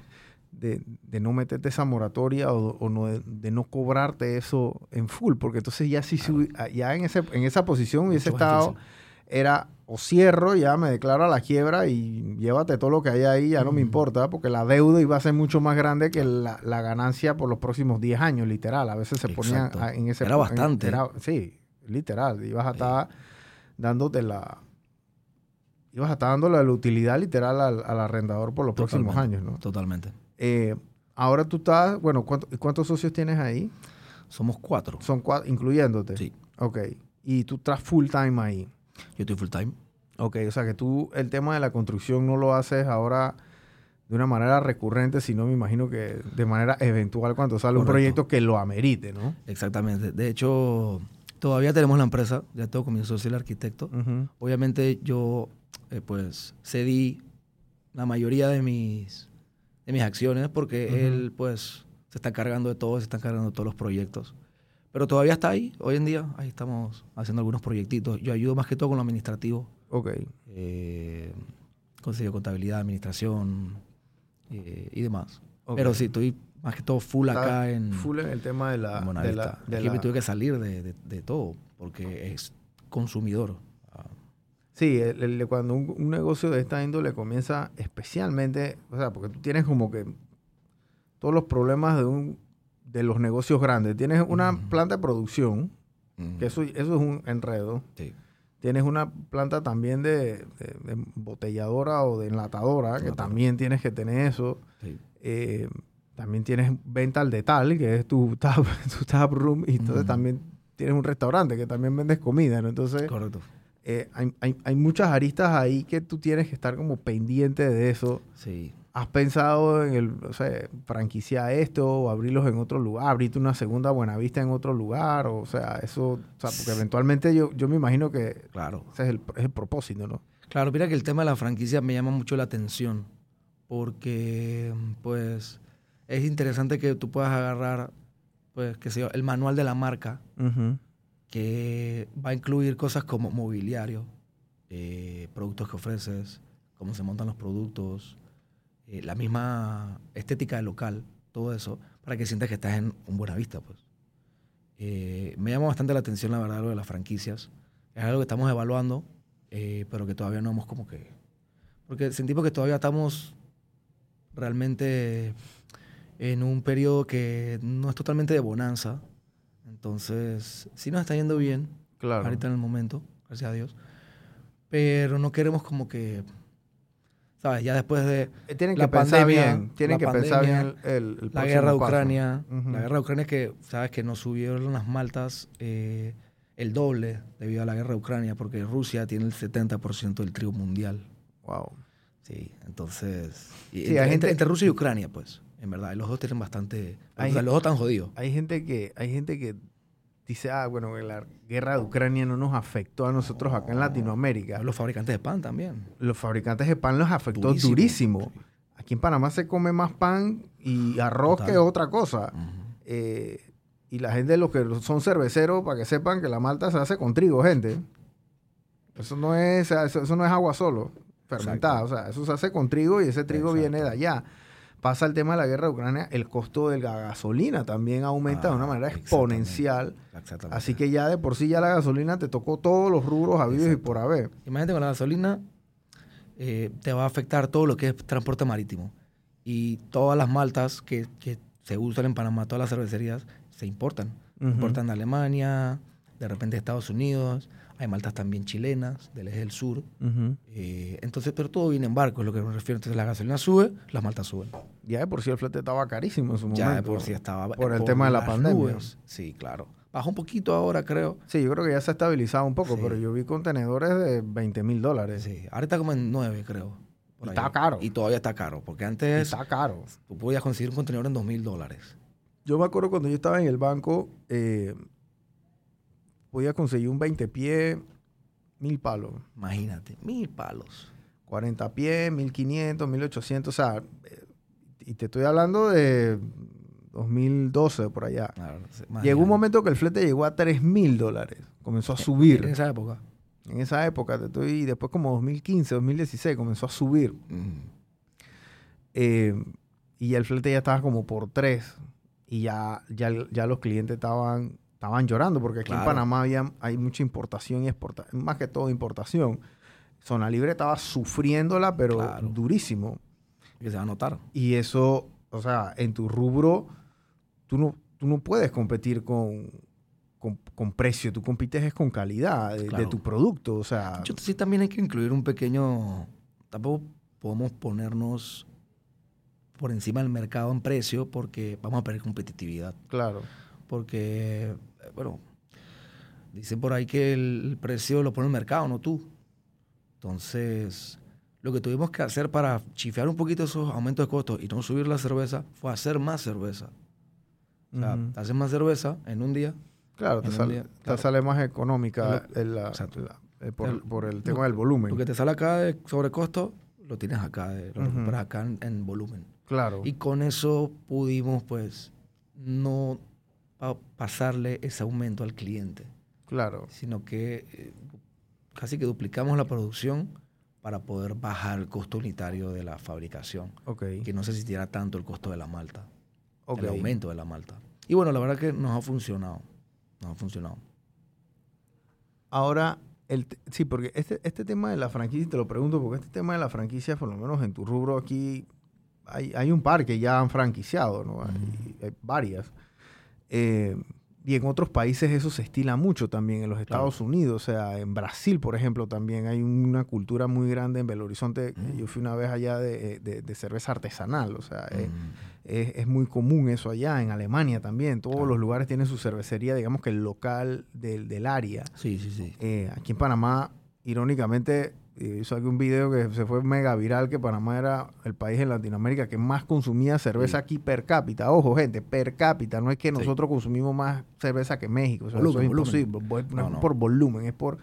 de, de no meterte esa moratoria o, o no, de, de no cobrarte eso en full, porque entonces ya si Claro. su- ya en, ese, en esa posición hubiese Mucho estado difícil. Era o cierro, ya me declaro a la quiebra y llévate todo lo que hay ahí, ya no me importa, porque la deuda iba a ser mucho más grande que la, la ganancia por los próximos 10 años, literal. A veces se ponían Exacto. a- en ese Era en- bastante. era- sí, literal. Ibas a Sí. estar dándote la... Ibas a estar dándole la utilidad literal al, al arrendador por los próximos años, ¿no? Totalmente. Eh, ahora tú estás, bueno, ¿cuánto- ¿cuántos socios tienes ahí? Somos cuatro. Son cuatro, incluyéndote. Sí. Ok. Y tú estás full time ahí. Yo estoy full time. Ok, o sea que tú el tema de la construcción no lo haces ahora de una manera recurrente, sino me imagino que de manera eventual cuando sale un proyecto que lo amerite, ¿no? Exactamente. De hecho, todavía tenemos la empresa. Ya tengo con mi socio el arquitecto. Obviamente yo, eh, pues, cedí la mayoría de mis, de mis acciones porque él pues se está encargando de todo, se está encargando de todos los proyectos. Pero todavía está ahí, hoy en día, ahí estamos haciendo algunos proyectitos. Yo ayudo más que todo con lo administrativo. Ok. Eh, consejo de contabilidad, administración eh, y demás. Pero sí, estoy más que todo full Está acá en, Full en el tema de la... de la, de la- me tuve que salir de, de- de todo porque es consumidor. Sí, el- el- cuando un, un negocio de esta índole comienza especialmente, o sea, porque tú tienes como que todos los problemas de un de los negocios grandes. Tienes una planta de producción, que eso, eso es un enredo. sí. Tienes una planta también de, de- de embotelladora o de enlatadora, que también tienes que tener eso. sí. Eh, también tienes venta al detalle, que es tu tap, tu tap room, y entonces también tienes un restaurante que también vendes comida, ¿no? Entonces, Correcto. eh, hay, hay- hay muchas aristas ahí que tú tienes que estar como pendiente de eso. Sí. ¿Has pensado en el, o sea, franquiciar esto o abrirlos en otro lugar, abrirte una segunda Buenavista en otro lugar? O sea, eso, o sea, porque eventualmente yo, yo me imagino que Claro. ese es el, es el propósito, ¿no? Claro, mira que el tema de la franquicia me llama mucho la atención porque, pues, es interesante que tú puedas agarrar, pues, qué sé yo, el manual de la marca que va a incluir cosas como mobiliario, eh, productos que ofreces, cómo se montan los productos, eh, la misma estética local, todo eso, para que sientas que estás en un buena vista, pues. Eh, me llama bastante la atención, la verdad, lo de las franquicias. Es algo que estamos evaluando, eh, pero que todavía no hemos como que... Porque sentimos que todavía estamos realmente en un periodo que no es totalmente de bonanza. Entonces, sí nos está yendo bien Claro. ahorita en el momento, gracias a Dios. Pero no queremos como que, ¿sabes? Ya después de Eh, Tienen que la pensar pandemia, bien, tienen la que pensar bien pandemia, el, el- el la guerra de. Ucrania, Ujú. la guerra de Ucrania que, ¿sabes? Que nos subieron las maltas eh, el doble debido a la guerra de Ucrania, porque Rusia tiene el 70% del trigo mundial. Wow. Sí, entonces... y Sí, entre, hay gente- entre Rusia y Ucrania, pues, en verdad. Los dos tienen bastante... Hay o sea, los dos están jodidos. Hay gente que, hay gente que dice, ah, bueno, que la guerra de Ucrania no nos afectó a nosotros acá en Latinoamérica. Los fabricantes de pan también. Los fabricantes de pan los afectó Durísimo. durísimo. Aquí en Panamá se come más pan y arroz Total. que otra cosa. Eh, y la gente, los que son cerveceros, para que sepan que la malta se hace con trigo, gente. Eso no es, eso, eso no es agua solo, fermentada. O sea, eso se hace con trigo y ese trigo Exacto. viene de allá. Pasa el tema de la guerra de Ucrania, el costo de la gasolina también aumenta de una Ah, manera exactamente. exponencial. Exactamente. Así que ya de por sí ya la gasolina te tocó todos los rubros habidos y por haber. Imagínate con la gasolina, eh, te va a afectar todo lo que es transporte marítimo. Y todas las maltas que, que se usan en Panamá, todas las cervecerías, se importan. Importan de Alemania, de repente de Estados Unidos. Hay maltas también chilenas, del eje del sur. Eh, entonces, pero todo viene en barco, es lo que me refiero. Entonces la gasolina sube, las maltas suben. Ya de por sí el flete estaba carísimo en su momento. Ya de por sí estaba. Por el tema de la pandemia. nubes. Sí, claro. Bajó un poquito ahora, creo. Sí, yo creo que ya se ha estabilizado un poco, Sí. pero yo vi contenedores de 20 mil dólares. Sí. Ahora está como en 9, creo. Y está caro. Y todavía está caro, porque antes está caro. tú podías conseguir un contenedor en 2 mil dólares. Yo me acuerdo cuando yo estaba en el banco, eh, podía conseguir un 20 pies, mil palos. Imagínate, mil palos. 40 pies, 1500, 1800, o sea, eh, y te estoy hablando de 2012 por allá. Claro, Llegó un momento que el flete llegó a 3 mil dólares. Comenzó a En subir. esa época. En esa época, te estoy, y después como 2015, 2016, comenzó a subir. Mm, Eh, y ya el flete ya estaba como por 3. Y ya, ya, ya los clientes estaban, estaban llorando, porque aquí en. Panamá había, hay mucha importación y exportación, más que todo importación. Zona Libre estaba sufriéndola, pero Claro. durísimo. que se va a notar. Y eso, o sea, en tu rubro, tú no, tú no puedes competir con, con, con precio, tú compites es con calidad de, de tu producto. O sea, Yo sí también hay que incluir un pequeño... Tampoco podemos ponernos por encima del mercado en precio porque vamos a perder competitividad. claro. Porque, bueno, dicen por ahí que el, precio lo pone el mercado, no tú. Entonces, lo que tuvimos que hacer para chifear un poquito esos aumentos de costos y no subir la cerveza fue hacer más cerveza. O sea, Ujú. haces más cerveza en un día. Claro, te sale, día, te claro. sale más económica Lo- en la- exacto. la- eh, por, El- por el lo- tema del volumen. Lo que te sale acá de sobrecosto, lo tienes acá, eh, lo Ujú. recuperas acá en, en volumen. Claro. Y con eso pudimos, pues, no pasarle ese aumento al cliente, claro. sino que eh, casi que duplicamos la producción para poder bajar el costo unitario de la fabricación, Ok. que no se sintiera tanto el costo de la malta, ok. el aumento de la malta. Y bueno, la verdad que nos ha funcionado, nos ha funcionado. Ahora, el sí, porque este, este tema de la franquicia, te lo pregunto, porque este tema de la franquicia, por lo menos en tu rubro aquí, hay, hay un par que ya han franquiciado, ¿no? Hay, hay varias. Eh, y en otros países eso se estila mucho también, en los Estados Unidos, o sea, en Brasil, por ejemplo, también hay una cultura muy grande en Belo Horizonte. Mm. Yo fui una vez allá de, de- de cerveza artesanal, o sea, eh, Mm. es, es muy común eso allá, en Alemania también. Todos Claro. los lugares tienen su cervecería, digamos que el local del, del área. Sí, sí, sí. Eh, aquí en Panamá, irónicamente, eh, hizo aquí un video que se fue mega viral, que Panamá era el país en Latinoamérica que más consumía cerveza Sí. aquí per cápita. Ojo, gente, per cápita. No es que Sí. nosotros consumimos más cerveza que México. O sea, Volumen, eso es imposible. No, No, es no. por volumen, es por,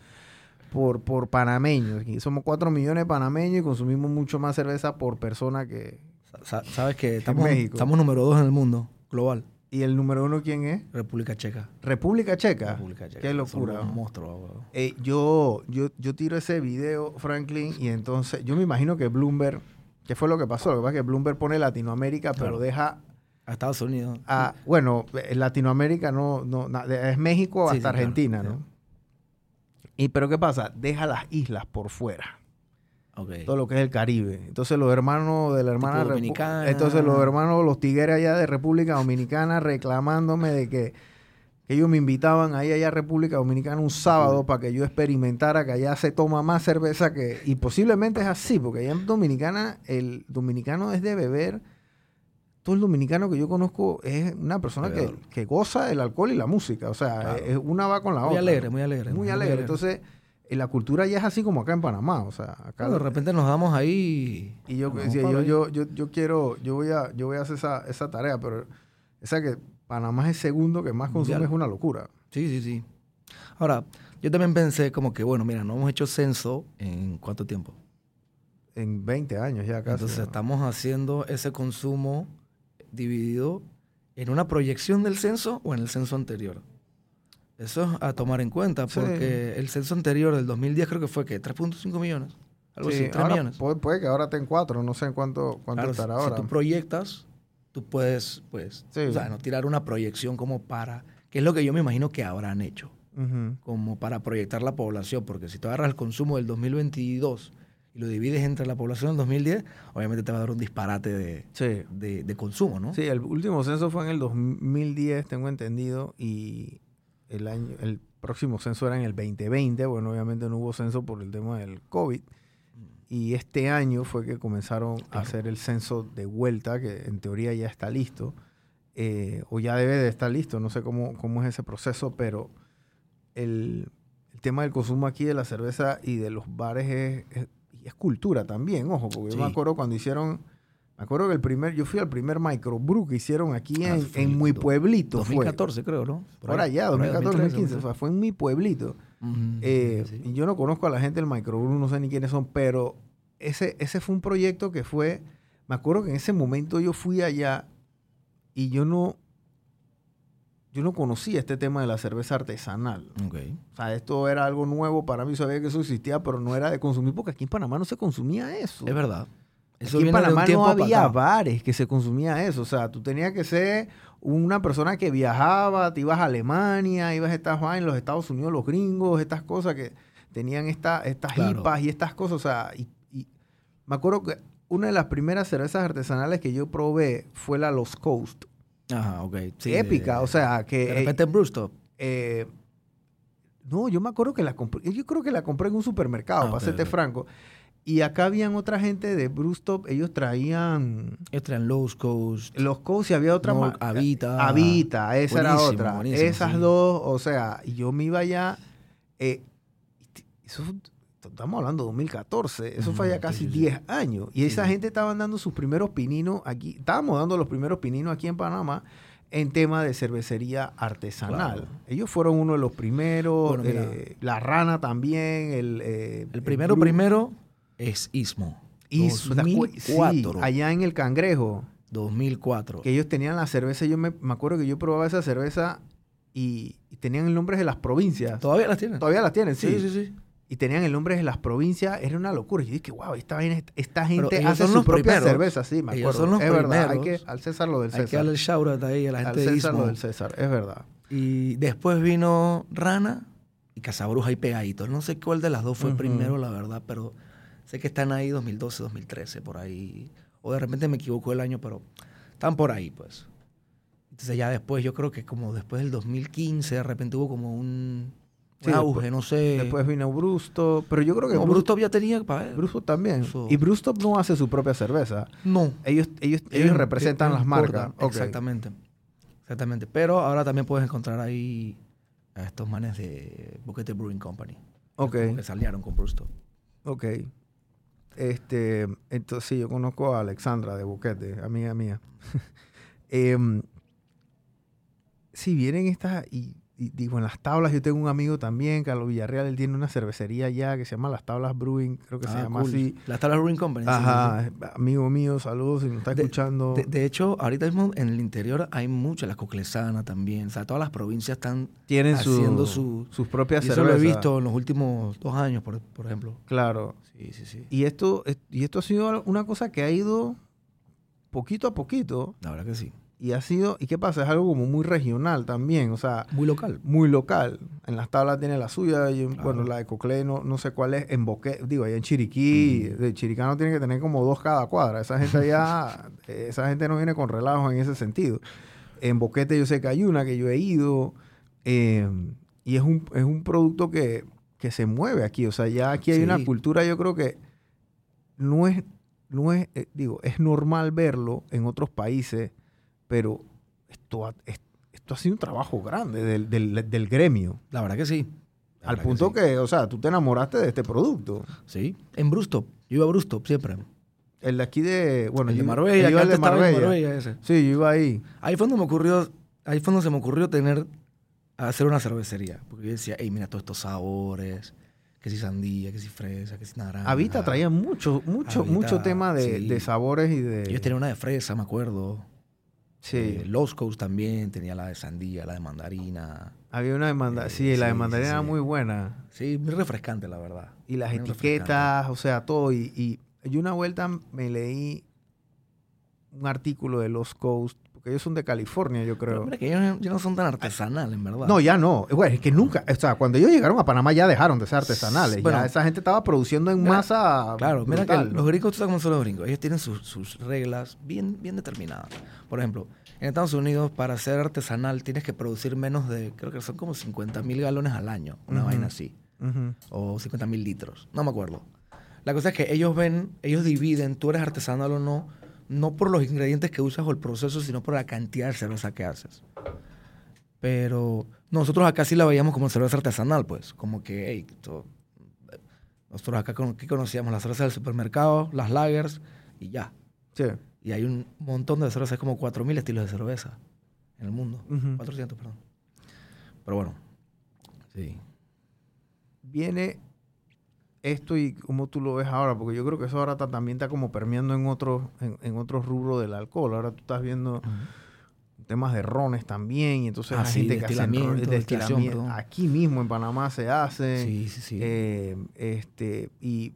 por, por panameños. Aquí somos 4 millones de panameños y consumimos mucho más cerveza por persona que... Sa- sa- Sabes que estamos, México. estamos número dos en el mundo global. ¿Y el número uno quién es? República Checa. República Checa. República Checa. Qué locura. weón. Eh, yo, yo, yo tiro ese video, Franklin, y entonces yo me imagino que Bloomberg, ¿qué fue lo que pasó? Lo que pasa es que Bloomberg pone Latinoamérica, pero Claro. deja A Estados Unidos. a, bueno, en Latinoamérica no, no, es México Sí, hasta sí, claro, Argentina, sí. ¿no? Y pero ¿qué pasa? Deja las islas por fuera, Todo lo que es el Caribe. Entonces los hermanos de la hermana Dominicana. entonces los hermanos, los tigres allá de República Dominicana reclamándome de que, que ellos me invitaban ahí allá a República Dominicana un sábado para que yo experimentara que allá se toma más cerveza que... Y posiblemente es así, porque allá en Dominicana el dominicano es de beber... Todo el dominicano que yo conozco es una persona que, que goza del alcohol y la música. O sea, Claro. es- una va con la Muy otra. alegre, muy alegre. Muy alegre. Entonces, eh, la cultura ya es así como acá en Panamá. O sea, acá... De repente nos damos ahí. Y yo vamos yo, yo, yo, yo quiero, yo voy a, yo voy a hacer esa, esa tarea, pero esa que Panamá es el segundo que más consume Mundial. es una locura. Sí, sí, sí. Ahora, yo también pensé como que, bueno, mira, no hemos hecho censo en cuánto tiempo. En 20 años ya casi. Entonces ¿no? estamos haciendo ese consumo dividido en una proyección del censo o en el censo anterior. Eso es a tomar en cuenta, Sí. porque el censo anterior del 2010 creo que fue que 3.5 millones. Algo Sí, así, 3 ahora millones. Puede, puede que ahora esté en 4, no sé en cuánto, cuánto Claro, estará si ahora. tú proyectas, tú puedes, pues, Sí. o sea, no tirar una proyección como para, que es lo que yo me imagino que habrán hecho, como para proyectar la población, porque si tú agarras el consumo del 2022 y lo divides entre la población del 2010, obviamente te va a dar un disparate de, Sí. de, de consumo, ¿no? Sí, el último censo fue en el 2010, tengo entendido, y el año, el próximo censo era en el 2020. Bueno, obviamente no hubo censo por el tema del COVID. Y este año fue que comenzaron a hacer el censo de vuelta, que en teoría ya está listo, eh, o ya debe de estar listo, no sé cómo, cómo es ese proceso, pero el, el tema del consumo aquí de la cerveza y de los bares es, es- cultura también, ojo, porque yo me acuerdo cuando hicieron, me acuerdo que el primer, yo fui al primer microbrew que hicieron aquí Ah, en, fue en do- Pueblito, 2014 creo, ¿no? fue. Por allá, por ahí, 2014, 2015, 2013, o sea, fue en Mi Pueblito. Eh, sí. Y yo no conozco a la gente del microbrew, no sé ni quiénes son, pero ese, ese fue un proyecto que fue, me acuerdo que en ese momento yo fui allá y yo no, yo no conocía este tema de la cerveza artesanal. Ok. O sea, esto era algo nuevo para mí, sabía que eso existía, pero no era de consumir, porque aquí en Panamá no se consumía eso. Es verdad. Eso Aquí en Panamá no había bares que se consumía eso. O sea, tú tenías que ser una persona que viajaba, te ibas a Alemania, ibas a estas en los Estados Unidos, los gringos, estas cosas que tenían esta, estas Claro. hipas y estas cosas. O sea, y, y me acuerdo que una de las primeras cervezas artesanales que yo probé fue la Los Coast. Ajá, ok. Sí, épica, de- o sea, que... De repente en Brewstop. eh, no, yo me acuerdo que la compré. Yo creo que la compré en un supermercado, Ah, para serte franco. Y acá habían otra gente de Brewstop, ellos traían Ellos traen Lowe's Coast. los Coast y había otra No, más. Habita. Habita, esa era otra. Esas sí. dos, o sea, y yo me iba allá. eh, eso estamos hablando de 2014, eso fue ya casi sí, sí. 10 años. Y esa gente estaban dando sus primeros pininos aquí, estábamos dando los primeros pininos aquí en Panamá en tema de cervecería artesanal. Claro. Ellos fueron uno de los primeros, Bueno, eh, la rana también, el... eh, El primero, primero es Ismo. Y su- 2004. sí, allá en el Cangrejo, 2004. que ellos tenían la cerveza, yo me, me acuerdo que yo probaba esa cerveza y, y tenían el nombre de las provincias. ¿Todavía las tienen? Todavía las tienen, sí. sí, sí. sí. Y tenían el nombre de las provincias, era una locura. Y yo dije, wow, esta, esta gente hace su propia primeros. cerveza, sí, me Ellos acuerdo. son los es verdad, hay que, al César lo del Hay que César. darle el shout out ahí a la Al gente de César lo Istmo. del César, es verdad. Y después vino Rana y Casabruja y Pegaditos. No sé cuál de las dos fue Ujú. primero, la verdad, pero sé que están ahí 2012, 2013, por ahí. O de repente me equivoco el año, pero están por ahí, pues. Entonces ya después, yo creo que como después del 2015, de repente hubo como un, un Sí, auge, después- no sé. Después vino Brusto, pero yo creo que no, Brusto, Brusto ya tenía para Brusto también. Y Brusto no hace su propia cerveza. No. Ellos, ellos, ellos, representan las marcas. Exactamente. Exactamente. Pero ahora también puedes encontrar ahí a estos manes de Boquete Brewing Company. Ok, Que se aliaron con Brusto. ok. Este, entonces sí, yo conozco a Alexandra de Boquete, amiga mía. Em, si vienen estas, y, digo, en las tablas, yo tengo un amigo también, Carlos Villarreal, él tiene una cervecería allá que se llama Las Tablas Brewing, creo que se Ah, llama cool. así. La Tabla Brewing Company. sí, sí, Ajá, amigo mío, saludos si nos está De- escuchando. De, de hecho, ahorita mismo en el interior hay muchas, la Coclesana también. O sea, todas las provincias están Tienen haciendo su- sus propias Y eso lo he cervezas. visto en los últimos dos años, por, por ejemplo. Claro. Sí, sí, sí. Y esto, es- y esto ha sido una cosa que ha ido poquito a poquito. La verdad que sí. Y ha sido, ¿y qué pasa? Es algo como muy regional también, o sea, Muy local. muy local. En las tablas tiene la suya, y, Claro. bueno, la de Coclé no, no sé cuál es, en Boquete, digo, allá en Chiriquí, de Chiricano tiene que tener como dos cada cuadra. Esa gente allá, esa gente no viene con relajos en ese sentido. En Boquete yo sé que hay una que yo he ido, eh, y es un, es un producto que, que se mueve aquí, o sea, ya aquí hay Sí. una cultura, yo creo que no es, no es, eh, digo, es normal verlo en otros países, pero esto ha, es- esto ha sido un trabajo grande del, del- del gremio. La verdad que sí. La Al punto sí. que, o sea, tú te enamoraste de este producto. Sí. En Brustop. Yo iba a Brustop siempre. El de aquí de, bueno, el de yo- Marbella. yo al de Marbella. Marbella ese. Sí, yo iba ahí. Ahí fue donde me ocurrió, ahí fue donde se me ocurrió tener, hacer una cervecería. Porque yo decía, hey, mira todos estos sabores, que si sandía, que si fresa, que si naranja. Avita traía mucho, mucho, Avita, mucho tema de, sí. de sabores y de... Ellos tenían una de fresa, me acuerdo. Sí. Eh, Los Coast también tenía la de sandía, la de mandarina. Había una de mandarina. eh, sí, la de mandarina sí, era muy buena. Sí, muy refrescante, la verdad. Y las Muy etiquetas, o sea, todo. Y, y yo una vuelta me leí un artículo de Los Coast, porque ellos son de California, yo creo. mira que ellos ya no son tan artesanales, en verdad. No, ya no. Bueno, es que nunca, o sea, cuando ellos llegaron a Panamá ya dejaron de ser artesanales. Bueno, ya esa gente estaba produciendo en mira, masa. Claro, mira que los gringos, tú sabes cómo son los gringos. Ellos tienen sus, sus reglas bien, bien determinadas. Por ejemplo, en Estados Unidos, para ser artesanal, tienes que producir menos de, creo que son como 50 mil galones al año, una vaina así. O 50 mil litros, no me acuerdo. La cosa es que ellos ven, ellos dividen, tú eres artesanal o no, no por los ingredientes que usas o el proceso, sino por la cantidad de cerveza que haces. Pero nosotros acá sí la veíamos como cerveza artesanal, pues. Como que, hey, to- nosotros acá con, ¿qué conocíamos? Las cervezas del supermercado, las lagers y ya. Sí. Y hay un montón de cervezas, como 4.000 estilos de cerveza en el mundo. Ujú. 400, perdón. Pero bueno, sí. Viene esto y cómo tú lo ves ahora, porque yo creo que eso ahora está- también está como permeando en otros en, en otros rubros del alcohol. Ahora tú estás viendo temas de rones también, y entonces Ah, sí, gente que hace destilamiento. Aquí mismo en Panamá se hace. Sí, sí, sí. Eh, este, y,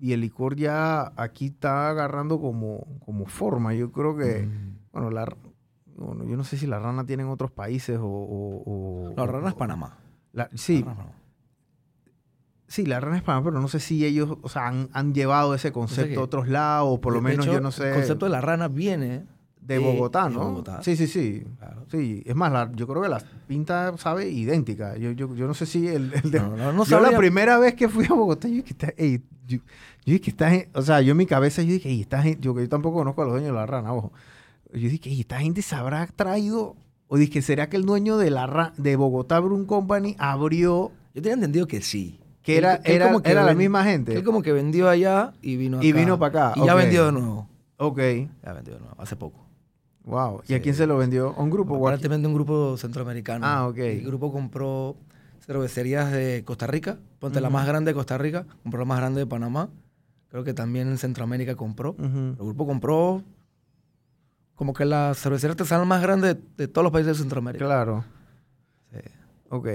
y el licor ya aquí está agarrando como, como forma. Yo creo que, Mm. bueno, la, bueno, yo no sé si la rana tiene en otros países o... o- o- La rana es Panamá. la- sí, La rana es Panamá. Sí, la rana es Panamá, pero no sé si ellos, o sea, han, han llevado ese concepto a otros lados, o por lo De- de menos hecho, yo no sé, El concepto de la rana viene de de- Bogotá, de ¿no? Bogotá. Sí, sí, sí. Claro. Sí, es más, la- yo creo que la pinta sabe idéntica. Yo, yo, yo no sé si el, el de, No, no, no yo la primera vez que fui a Bogotá, yo dije, está, ey, yo, yo dije que esta gente, o sea, yo en mi cabeza, yo dije, ey, esta gente, yo que yo tampoco conozco a los dueños de la rana, ojo. Yo dije, ey, esta gente se habrá traído, o dije, ¿será que el dueño de la de Bogotá Brewing Company abrió, Yo tenía entendido que sí. Que Él- era, él era, como que era la misma gente? Él como que vendió allá y vino acá. Y vino para acá, Y ya vendió de nuevo. Ok, Ya vendió de nuevo, hace poco. wow. ¿Y a quién se lo vendió? ¿A un grupo? Aparentemente un grupo centroamericano. Ah, ok. El grupo compró cervecerías de Costa Rica. Ponte la más grande de Costa Rica. Compró la más grande de Panamá. Creo que también en Centroamérica compró. El grupo compró como que la cervecería artesanal más grande de, de todos los países de Centroamérica. Claro. Sí. Ok.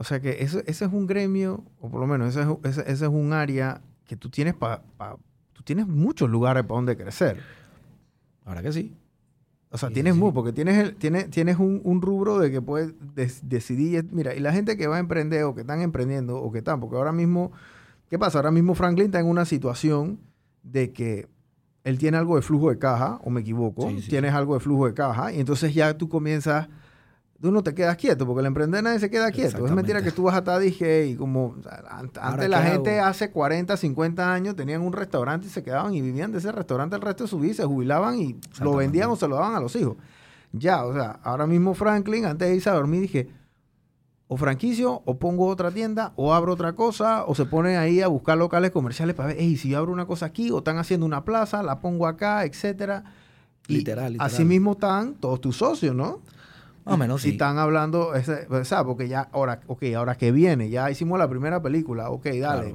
O sea que eso, ese es un gremio, o por lo menos ese es, ese, ese es un área que tú tienes para... tú tienes muchos lugares para donde crecer. Ahora que sí. O sea, Sí, tienes sí, mu- sí. porque tienes, el- tienes, tienes un, un rubro de que puedes des- decidir. Mira, y la gente que va a emprender o que están emprendiendo o que están, porque ahora mismo, ¿qué pasa? Ahora mismo Franklin está en una situación de que él tiene algo de flujo de caja, o me equivoco, sí, tienes algo de flujo de caja, y entonces ya tú comienzas, tú no te quedas quieto, porque el emprender nadie se queda quieto. Es mentira que tú vas a estar, dije, y como o sea, an- Ahora, antes la ¿qué gente hago? hace 40, 50 años tenían un restaurante y se quedaban y vivían de ese restaurante el resto de su vida, se jubilaban y lo vendían o se lo daban a los hijos. Ya, o sea, ahora mismo Franklin, antes de irse a dormir, dije, o franquicio, o pongo otra tienda, o abro otra cosa, o se ponen ahí a buscar locales comerciales para ver, hey, si yo abro una cosa aquí, o están haciendo una plaza, la pongo acá, etcétera. Y Literal, literal. Así mismo están todos tus socios, ¿no? Más o menos, Y sí. están hablando, ese, o sea, porque ya, ahora, ok, ahora que viene, ya hicimos la primera película, ok, dale.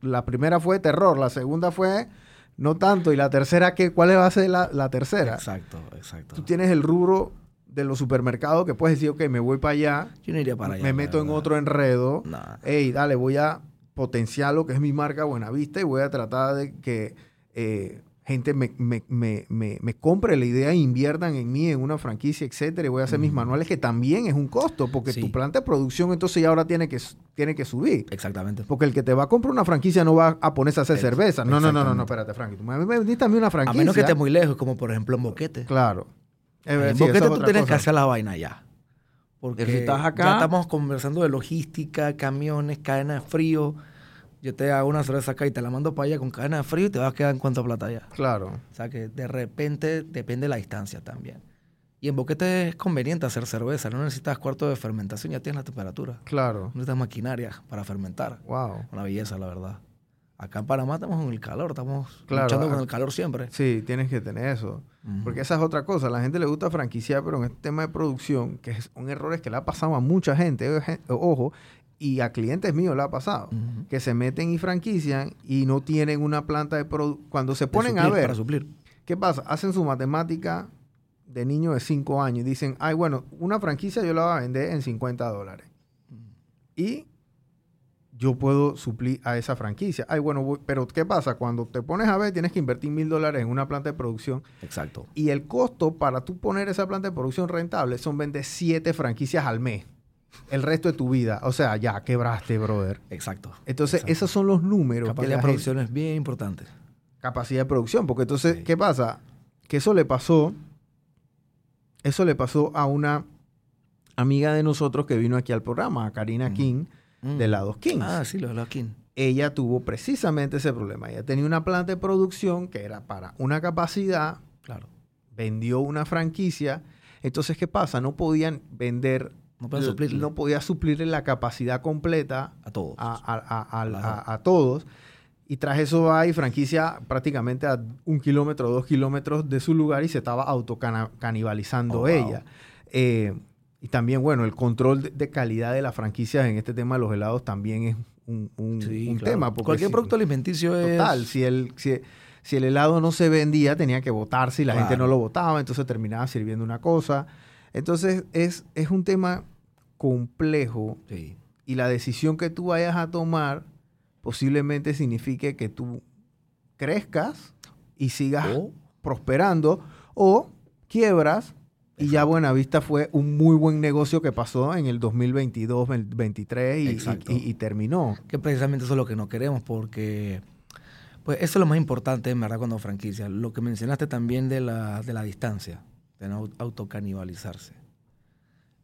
La primera fue terror, la segunda fue no tanto, y la tercera, ¿qué, ¿cuál va a ser la, la tercera? Exacto, exacto. Tú tienes el rubro de los supermercados que puedes decir, ok, me voy para allá, Yo no iría para allá. me meto en otro enredo, Nah. hey, dale, voy a potenciar lo que es mi marca Buenavista y voy a tratar de que eh, gente me, me- me- me- me compre la idea inviertan en mí, en una franquicia, etcétera, y voy a hacer mis manuales, que también es un costo, porque Sí. tu planta de producción entonces ya ahora tiene que, tiene que subir. Exactamente. Porque el que te va a comprar una franquicia no va a ponerse a hacer cerveza. No, no, no, no, no, espérate, Frankie. Tú me me vendiste a mí una A franquicia. menos que esté muy lejos, como por ejemplo en Boquete. Claro. En sí, Boquete tú tienes que hacer la vaina ya. Porque Que si estás acá- ya estamos conversando de logística, camiones, cadena de frío. Yo te hago una cerveza acá y te la mando para allá con cadena de frío y te vas a quedar en cuánta plata allá. Claro. O sea que de repente depende de la distancia también. Y en Boquete es conveniente hacer cerveza. No necesitas cuarto de fermentación, ya tienes la temperatura. Claro. No necesitas maquinaria para fermentar. Wow. Una belleza, la verdad. Acá en Panamá estamos en el calor, estamos Claro, luchando con el calor siempre. Sí, tienes que tener eso. Porque esa es otra cosa. A la gente le gusta franquiciar, pero en este tema de producción, que son errores que le ha pasado a mucha gente, ojo, y a clientes míos le ha pasado, que se meten y franquician y no tienen una planta de producción. Cuando se ponen a ver, Para suplir. ¿qué pasa? Hacen su matemática de niño de 5 años y dicen, ay, bueno, una franquicia yo la voy a vender en 50 dólares. Y yo puedo suplir a esa franquicia. Ay, bueno, voy- pero ¿qué pasa? Cuando te pones a ver, tienes que invertir mil dólares en una planta de producción Exacto. y el costo para tú poner esa planta de producción rentable son vender siete franquicias al mes. El resto de tu vida. O sea, ya quebraste, brother. Exacto. Entonces, Exacto. esos son los números. que Capacidad la de producción es bien importante. capacidad de producción. Porque entonces, Sí. ¿qué pasa? Que eso le pasó. Eso le pasó a una amiga de nosotros que vino aquí al programa, a Karina Mm. King, Mm. de Lados Kings. Ah, sí, lo de la King. ella tuvo precisamente ese problema. Ella tenía una planta de producción que era para una capacidad, Claro. vendió una franquicia. Entonces, ¿qué pasa? No podían vender, No pueden suplirle no podía suplirle la capacidad completa a todos. a, todos. Y tras eso hay franquicia prácticamente a un kilómetro, dos kilómetros de su lugar y se estaba autocanibalizando Oh, wow. ella. Eh, y también, bueno, el control de, de calidad de las franquicias en este tema de los helados también es un, un- Sí, un claro. tema. porque Cualquier si- producto alimenticio es... Total, si el, si, si el helado no se vendía, tenía que botarse y la gente no lo votaba, entonces terminaba sirviendo una cosa. Entonces es, es un tema complejo Sí. y la decisión que tú vayas a tomar posiblemente signifique que tú crezcas y sigas O- prosperando o quiebras y ya Buenavista fue un muy buen negocio que pasó en el 2022, 2023 y, Exacto. y- y- y terminó. que precisamente eso es lo que no queremos porque pues eso es lo más importante en verdad cuando franquicia lo que mencionaste también de la, de la distancia de no autocanibalizarse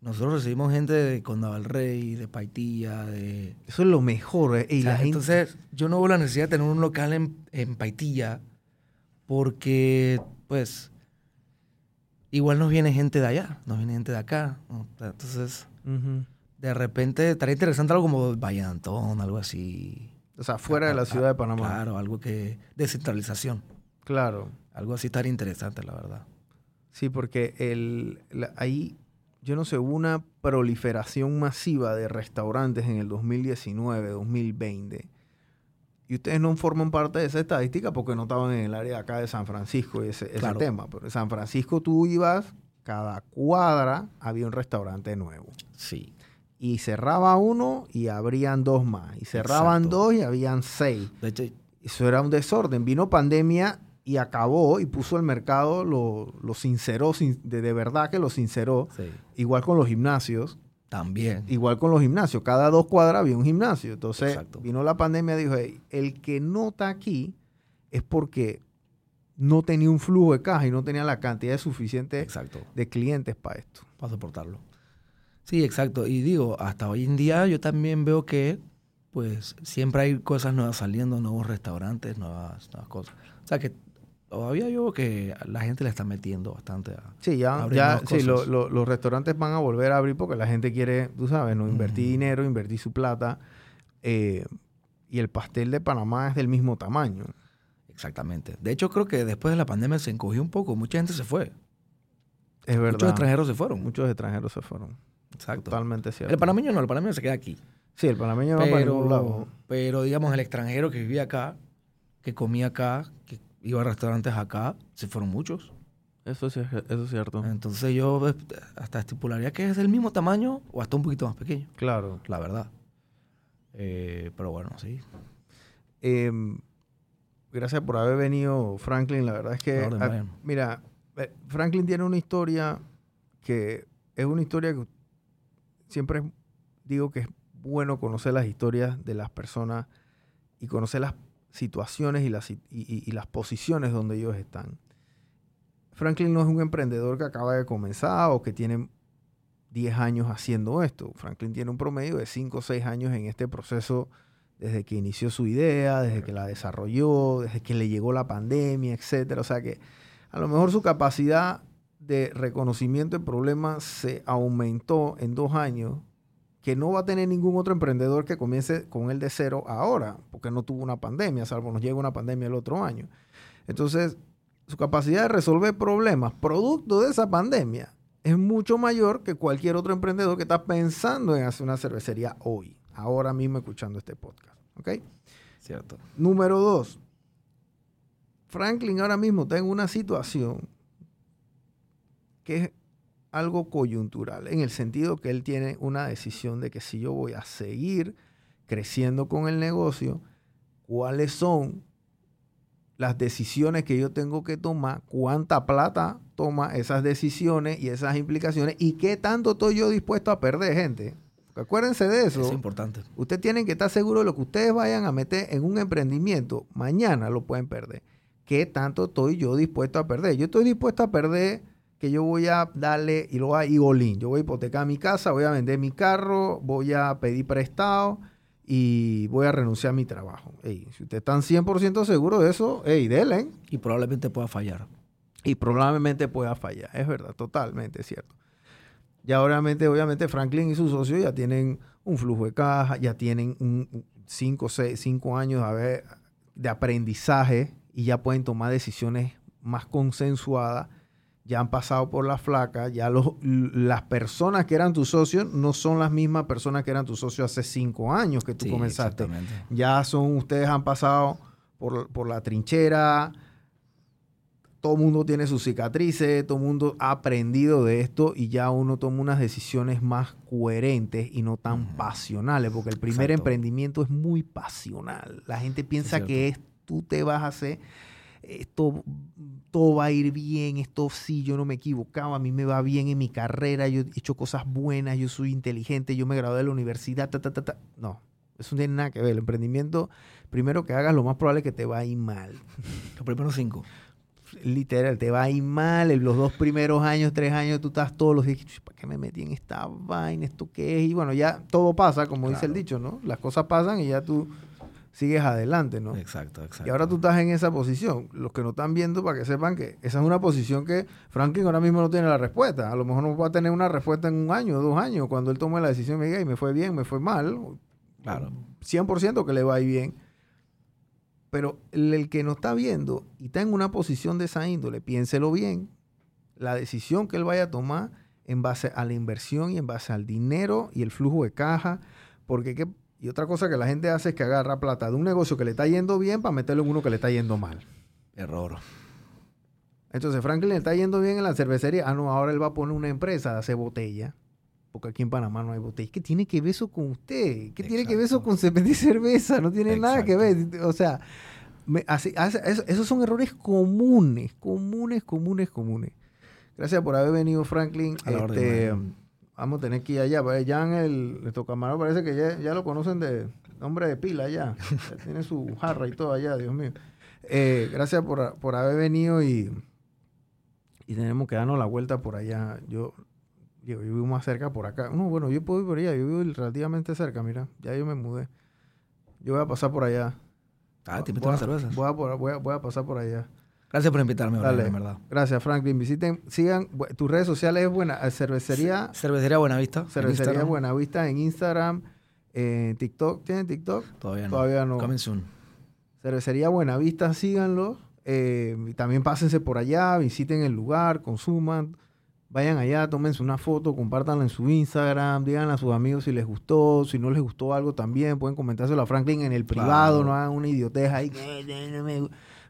nosotros recibimos gente de Condado del Rey de Paitilla de Eso es lo mejor. eh, Y o sea, la gente- entonces yo no veo la necesidad de tener un local en, en Paitilla porque pues igual nos viene gente de allá nos viene gente de acá ¿no? entonces de repente estaría interesante algo como Valle de Antón, algo así. O sea, fuera de la Ah, ciudad de Panamá. Claro, algo que. Descentralización. Claro. Algo así estaría interesante, la verdad. Sí, porque el, la- ahí, yo no sé, hubo una proliferación masiva de restaurantes en el 2019, 2020. y ustedes no forman parte de esa estadística porque no estaban en el área acá de San Francisco y ese, ese Claro. tema. Pero en San Francisco tú ibas, cada cuadra había un restaurante nuevo. Sí. Y cerraba uno y abrían dos más. Y cerraban Exacto. dos y habían seis. De hecho, Eso era un desorden. Vino pandemia y acabó y puso el mercado, lo, lo sinceró, sin- de, de verdad que lo sinceró. sí, Igual con los gimnasios. también. Igual con los gimnasios. Cada dos cuadras había un gimnasio. Entonces Exacto. vino la pandemia y dijo, "Hey, el que no está aquí es porque no tenía un flujo de caja y no tenía la cantidad suficiente Exacto. de clientes para esto. para soportarlo. Sí, exacto. Y digo, hasta hoy en día yo también veo que pues siempre hay cosas nuevas saliendo, nuevos restaurantes, nuevas, nuevas cosas. O sea que todavía yo veo que la gente le está metiendo bastante a... Sí, ya, ya sí, lo- los restaurantes van a volver a abrir porque la gente quiere, tú sabes, no invertir dinero, invertir su plata. eh, y el pastel de Panamá es del mismo tamaño. Exactamente. De hecho, creo que después de la pandemia se encogió un poco. Mucha gente se fue. Es verdad. Muchos extranjeros se fueron. Muchos extranjeros se fueron. Exacto. Totalmente cierto. El panameño no, el panameño se queda aquí. Sí, el panameño no va para ningún Pero, lado. pero digamos, el extranjero que vivía acá, que comía acá, que iba a restaurantes acá, se fueron muchos. Eso sí, es- eso es cierto. Entonces yo eh, hasta estipularía que es del mismo tamaño o hasta un poquito más pequeño, Claro. la verdad. Eh, pero bueno, sí. Eh, gracias por haber venido, Franklin. La verdad es que, orden, Brian. mira, eh, Franklin tiene una historia que es una historia que siempre digo que es bueno conocer las historias de las personas y conocer las situaciones y las, y- y- las posiciones donde ellos están. Franklin no es un emprendedor que acaba de comenzar o que tiene 10 años haciendo esto. Franklin tiene un promedio de 5 o 6 años en este proceso desde que inició su idea, desde que la desarrolló, desde que le llegó la pandemia, etcétera. O sea que a lo mejor su capacidad de reconocimiento de problemas se aumentó en dos años, que no va a tener ningún otro emprendedor que comience con él de cero ahora, porque no tuvo una pandemia, salvo nos llega una pandemia el otro año. Entonces, su capacidad de resolver problemas producto de esa pandemia es mucho mayor que cualquier otro emprendedor que está pensando en hacer una cervecería hoy, ahora mismo escuchando este podcast. ¿Ok? Cierto. Número dos, Franklin ahora mismo está en una situación que es algo coyuntural, en el sentido que él tiene una decisión de que si yo voy a seguir creciendo con el negocio, cuáles son las decisiones que yo tengo que tomar, cuánta plata toma esas decisiones y esas implicaciones y qué tanto estoy yo dispuesto a perder, gente. Porque acuérdense de eso. Eso es importante. Ustedes tienen que estar seguros de lo que ustedes vayan a meter en un emprendimiento. Mañana lo pueden perder. ¿Qué tanto estoy yo dispuesto a perder? Yo estoy dispuesto a perder que yo voy a darle y lo all in. Yo voy a hipotecar mi casa, voy a vender mi carro, voy a pedir prestado y voy a renunciar a mi trabajo. Ey, si ustedes están 100% seguros de eso, hey, denle. Y probablemente pueda fallar. Y probablemente pueda fallar. Es verdad, totalmente cierto. Ya obviamente, obviamente Franklin y sus socios ya tienen un flujo de caja, ya tienen un 5 cinco años de, haber- de aprendizaje y ya pueden tomar decisiones más consensuadas. Ya han pasado por la flaca, ya los, las personas que eran tus socios no son las mismas personas que eran tus socios hace cinco años que tú Sí, comenzaste ya son, ustedes han pasado por, por la trinchera, todo el mundo tiene sus cicatrices, todo el mundo ha aprendido de esto y ya uno toma unas decisiones más coherentes y no tan pasionales, porque el primer Exacto. emprendimiento es muy pasional. La gente piensa que es, tú te vas a hacer, esto, todo va a ir bien, esto sí, yo no me equivocaba, a mí me va bien en mi carrera, yo he hecho cosas buenas, yo soy inteligente, yo me gradué de la universidad, ta, ta, ta, ta. No, eso no tiene nada que ver. El emprendimiento, primero que hagas, lo más probable es que te va a ir mal. Los primeros cinco. Literal, te va a ir mal. Los dos primeros años, tres años, tú estás todos los días, ¿para qué me metí en esta vaina? ¿Esto qué es? Y bueno, ya todo pasa, como dice el Claro. dicho, ¿no? Las cosas pasan y ya tú sigues adelante, ¿no? Exacto, exacto. Y ahora tú estás en esa posición. Los que no están viendo, para que sepan que esa es una posición que Franklin ahora mismo no tiene la respuesta. A lo mejor no va a tener una respuesta en un año, dos años, cuando él tome la decisión me diga, "Y me fue bien, me fue mal. Claro. 100% que le va a ir bien. Pero el, el que no está viendo y está en una posición de esa índole, piénselo bien. La decisión que él vaya a tomar en base a la inversión y en base al dinero y el flujo de caja. Porque ¿qué? Y otra cosa que la gente hace es que agarra plata de un negocio que le está yendo bien para meterlo en uno que le está yendo mal. Error. Entonces Franklin le está yendo bien en la cervecería. Ah, no, ahora él va a poner una empresa de hacer botella. Porque aquí en Panamá no hay botella. ¿Qué tiene que ver eso con usted? ¿Qué tiene que ver eso con vender cerveza? No tiene nada que ver. O sea, me- así- hace- eso- esos son errores comunes, comunes, comunes, comunes. Gracias por haber venido, Franklin. Orden, Este. Vamos a tener que ir allá. Pues Ya en el, nuestro camarón parece que ya, ya lo conocen de nombre de pila. Ya tiene su jarra y todo allá, Dios mío. Eh, gracias por, por haber venido y, y tenemos que darnos la vuelta por allá. Yo, yo vivo más cerca por acá. No, bueno, yo puedo ir por allá. Yo vivo relativamente cerca, mira. Ya yo me mudé. Yo voy a pasar por allá. Ah, te a- unas cervezas. Voy a, voy a- voy a pasar por allá. Gracias por invitarme, Dale. en verdad. Gracias, Franklin. Visiten, sigan tus redes sociales. Es buena. eh, Cervecería, Cervecería Buenavista. en Cervecería. Buenavista en Instagram, en TikTok. ¿Tienen TikTok? Todavía no. Todavía no. Coming soon. Cervecería Buenavista, síganlo. Eh, y también pásense por allá, visiten el lugar, consuman. Vayan allá, tómense una foto, compártanla en su Instagram, díganle a sus amigos si les gustó, si no les gustó algo también, pueden comentárselo a Franklin en el privado, Claro. no hagan una idiotez ahí.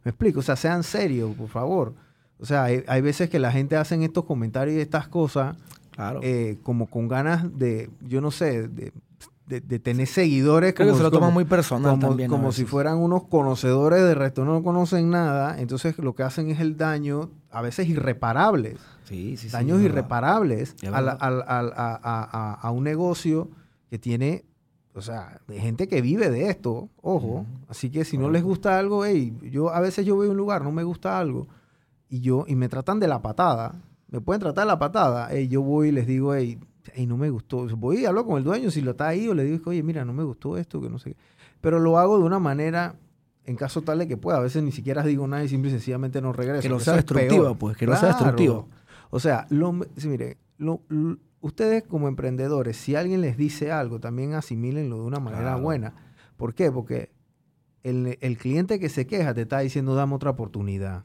"Eh, eh, no me, gu-". me explico, o sea, sean serios, por favor. O sea, hay, hay veces que la gente hace estos comentarios y estas cosas Claro. eh, como con ganas de, yo no sé, de, de- de tener seguidores. Creo que se lo toman como- muy personal como, también. como si fueran unos conocedores de resto no conocen nada, entonces lo que hacen es el daño, a veces irreparables, Sí, sí, sí. daños irreparables Es a, la- a- a- a un negocio que tiene, o sea, de gente que vive de esto, ojo, así que si no les gusta algo, hey, yo a veces yo voy a un lugar, no me gusta algo, y yo, y me tratan de la patada, me pueden tratar de la patada, hey, yo voy y les digo, hey, hey, no me gustó, voy y hablo con el dueño, si lo está ahí, o le digo, oye, mira, no me gustó esto, que no sé qué, pero lo hago de una manera, en caso tal de que pueda, a veces ni siquiera digo nada y simple y sencillamente no regreso. Que no sea es destructiva, pues, que no sea destructiva. O sea, lo, sí, mire, lo- l- ustedes como emprendedores, si alguien les dice algo, también asimílenlo de una manera Claro. buena. ¿Por qué? Porque el, el cliente que se queja te está diciendo, dame otra oportunidad.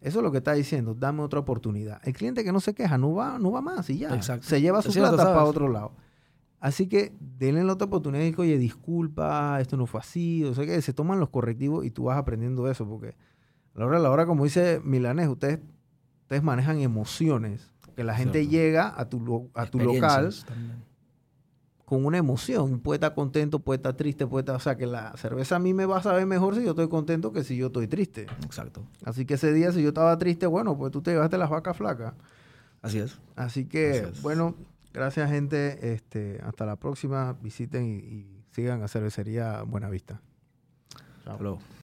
Eso es lo que está diciendo, dame otra oportunidad. El cliente que no se queja no va, no va más y ya. Exacto. Se lleva su plata para otro lado. Así que denle la otra oportunidad y oye, disculpa, esto no fue así. O sea que se toman los correctivos y tú vas aprendiendo eso. Porque a la hora de la hora, como dice Milanés, ustedes, ustedes manejan emociones. Que la gente Cierto. llega a tu, a tu local también. con una emoción. Puede estar contento, puede estar triste, puede estar... O sea, que la cerveza a mí me va a saber mejor si yo estoy contento que si yo estoy triste. Exacto. Así que ese día, si yo estaba triste, bueno, pues tú te llevaste las vacas flacas. Así es. Así que, Así es. bueno, gracias, gente. Este, hasta la próxima. Visiten y, y sigan a Cervecería Buenavista. Chao. Luego.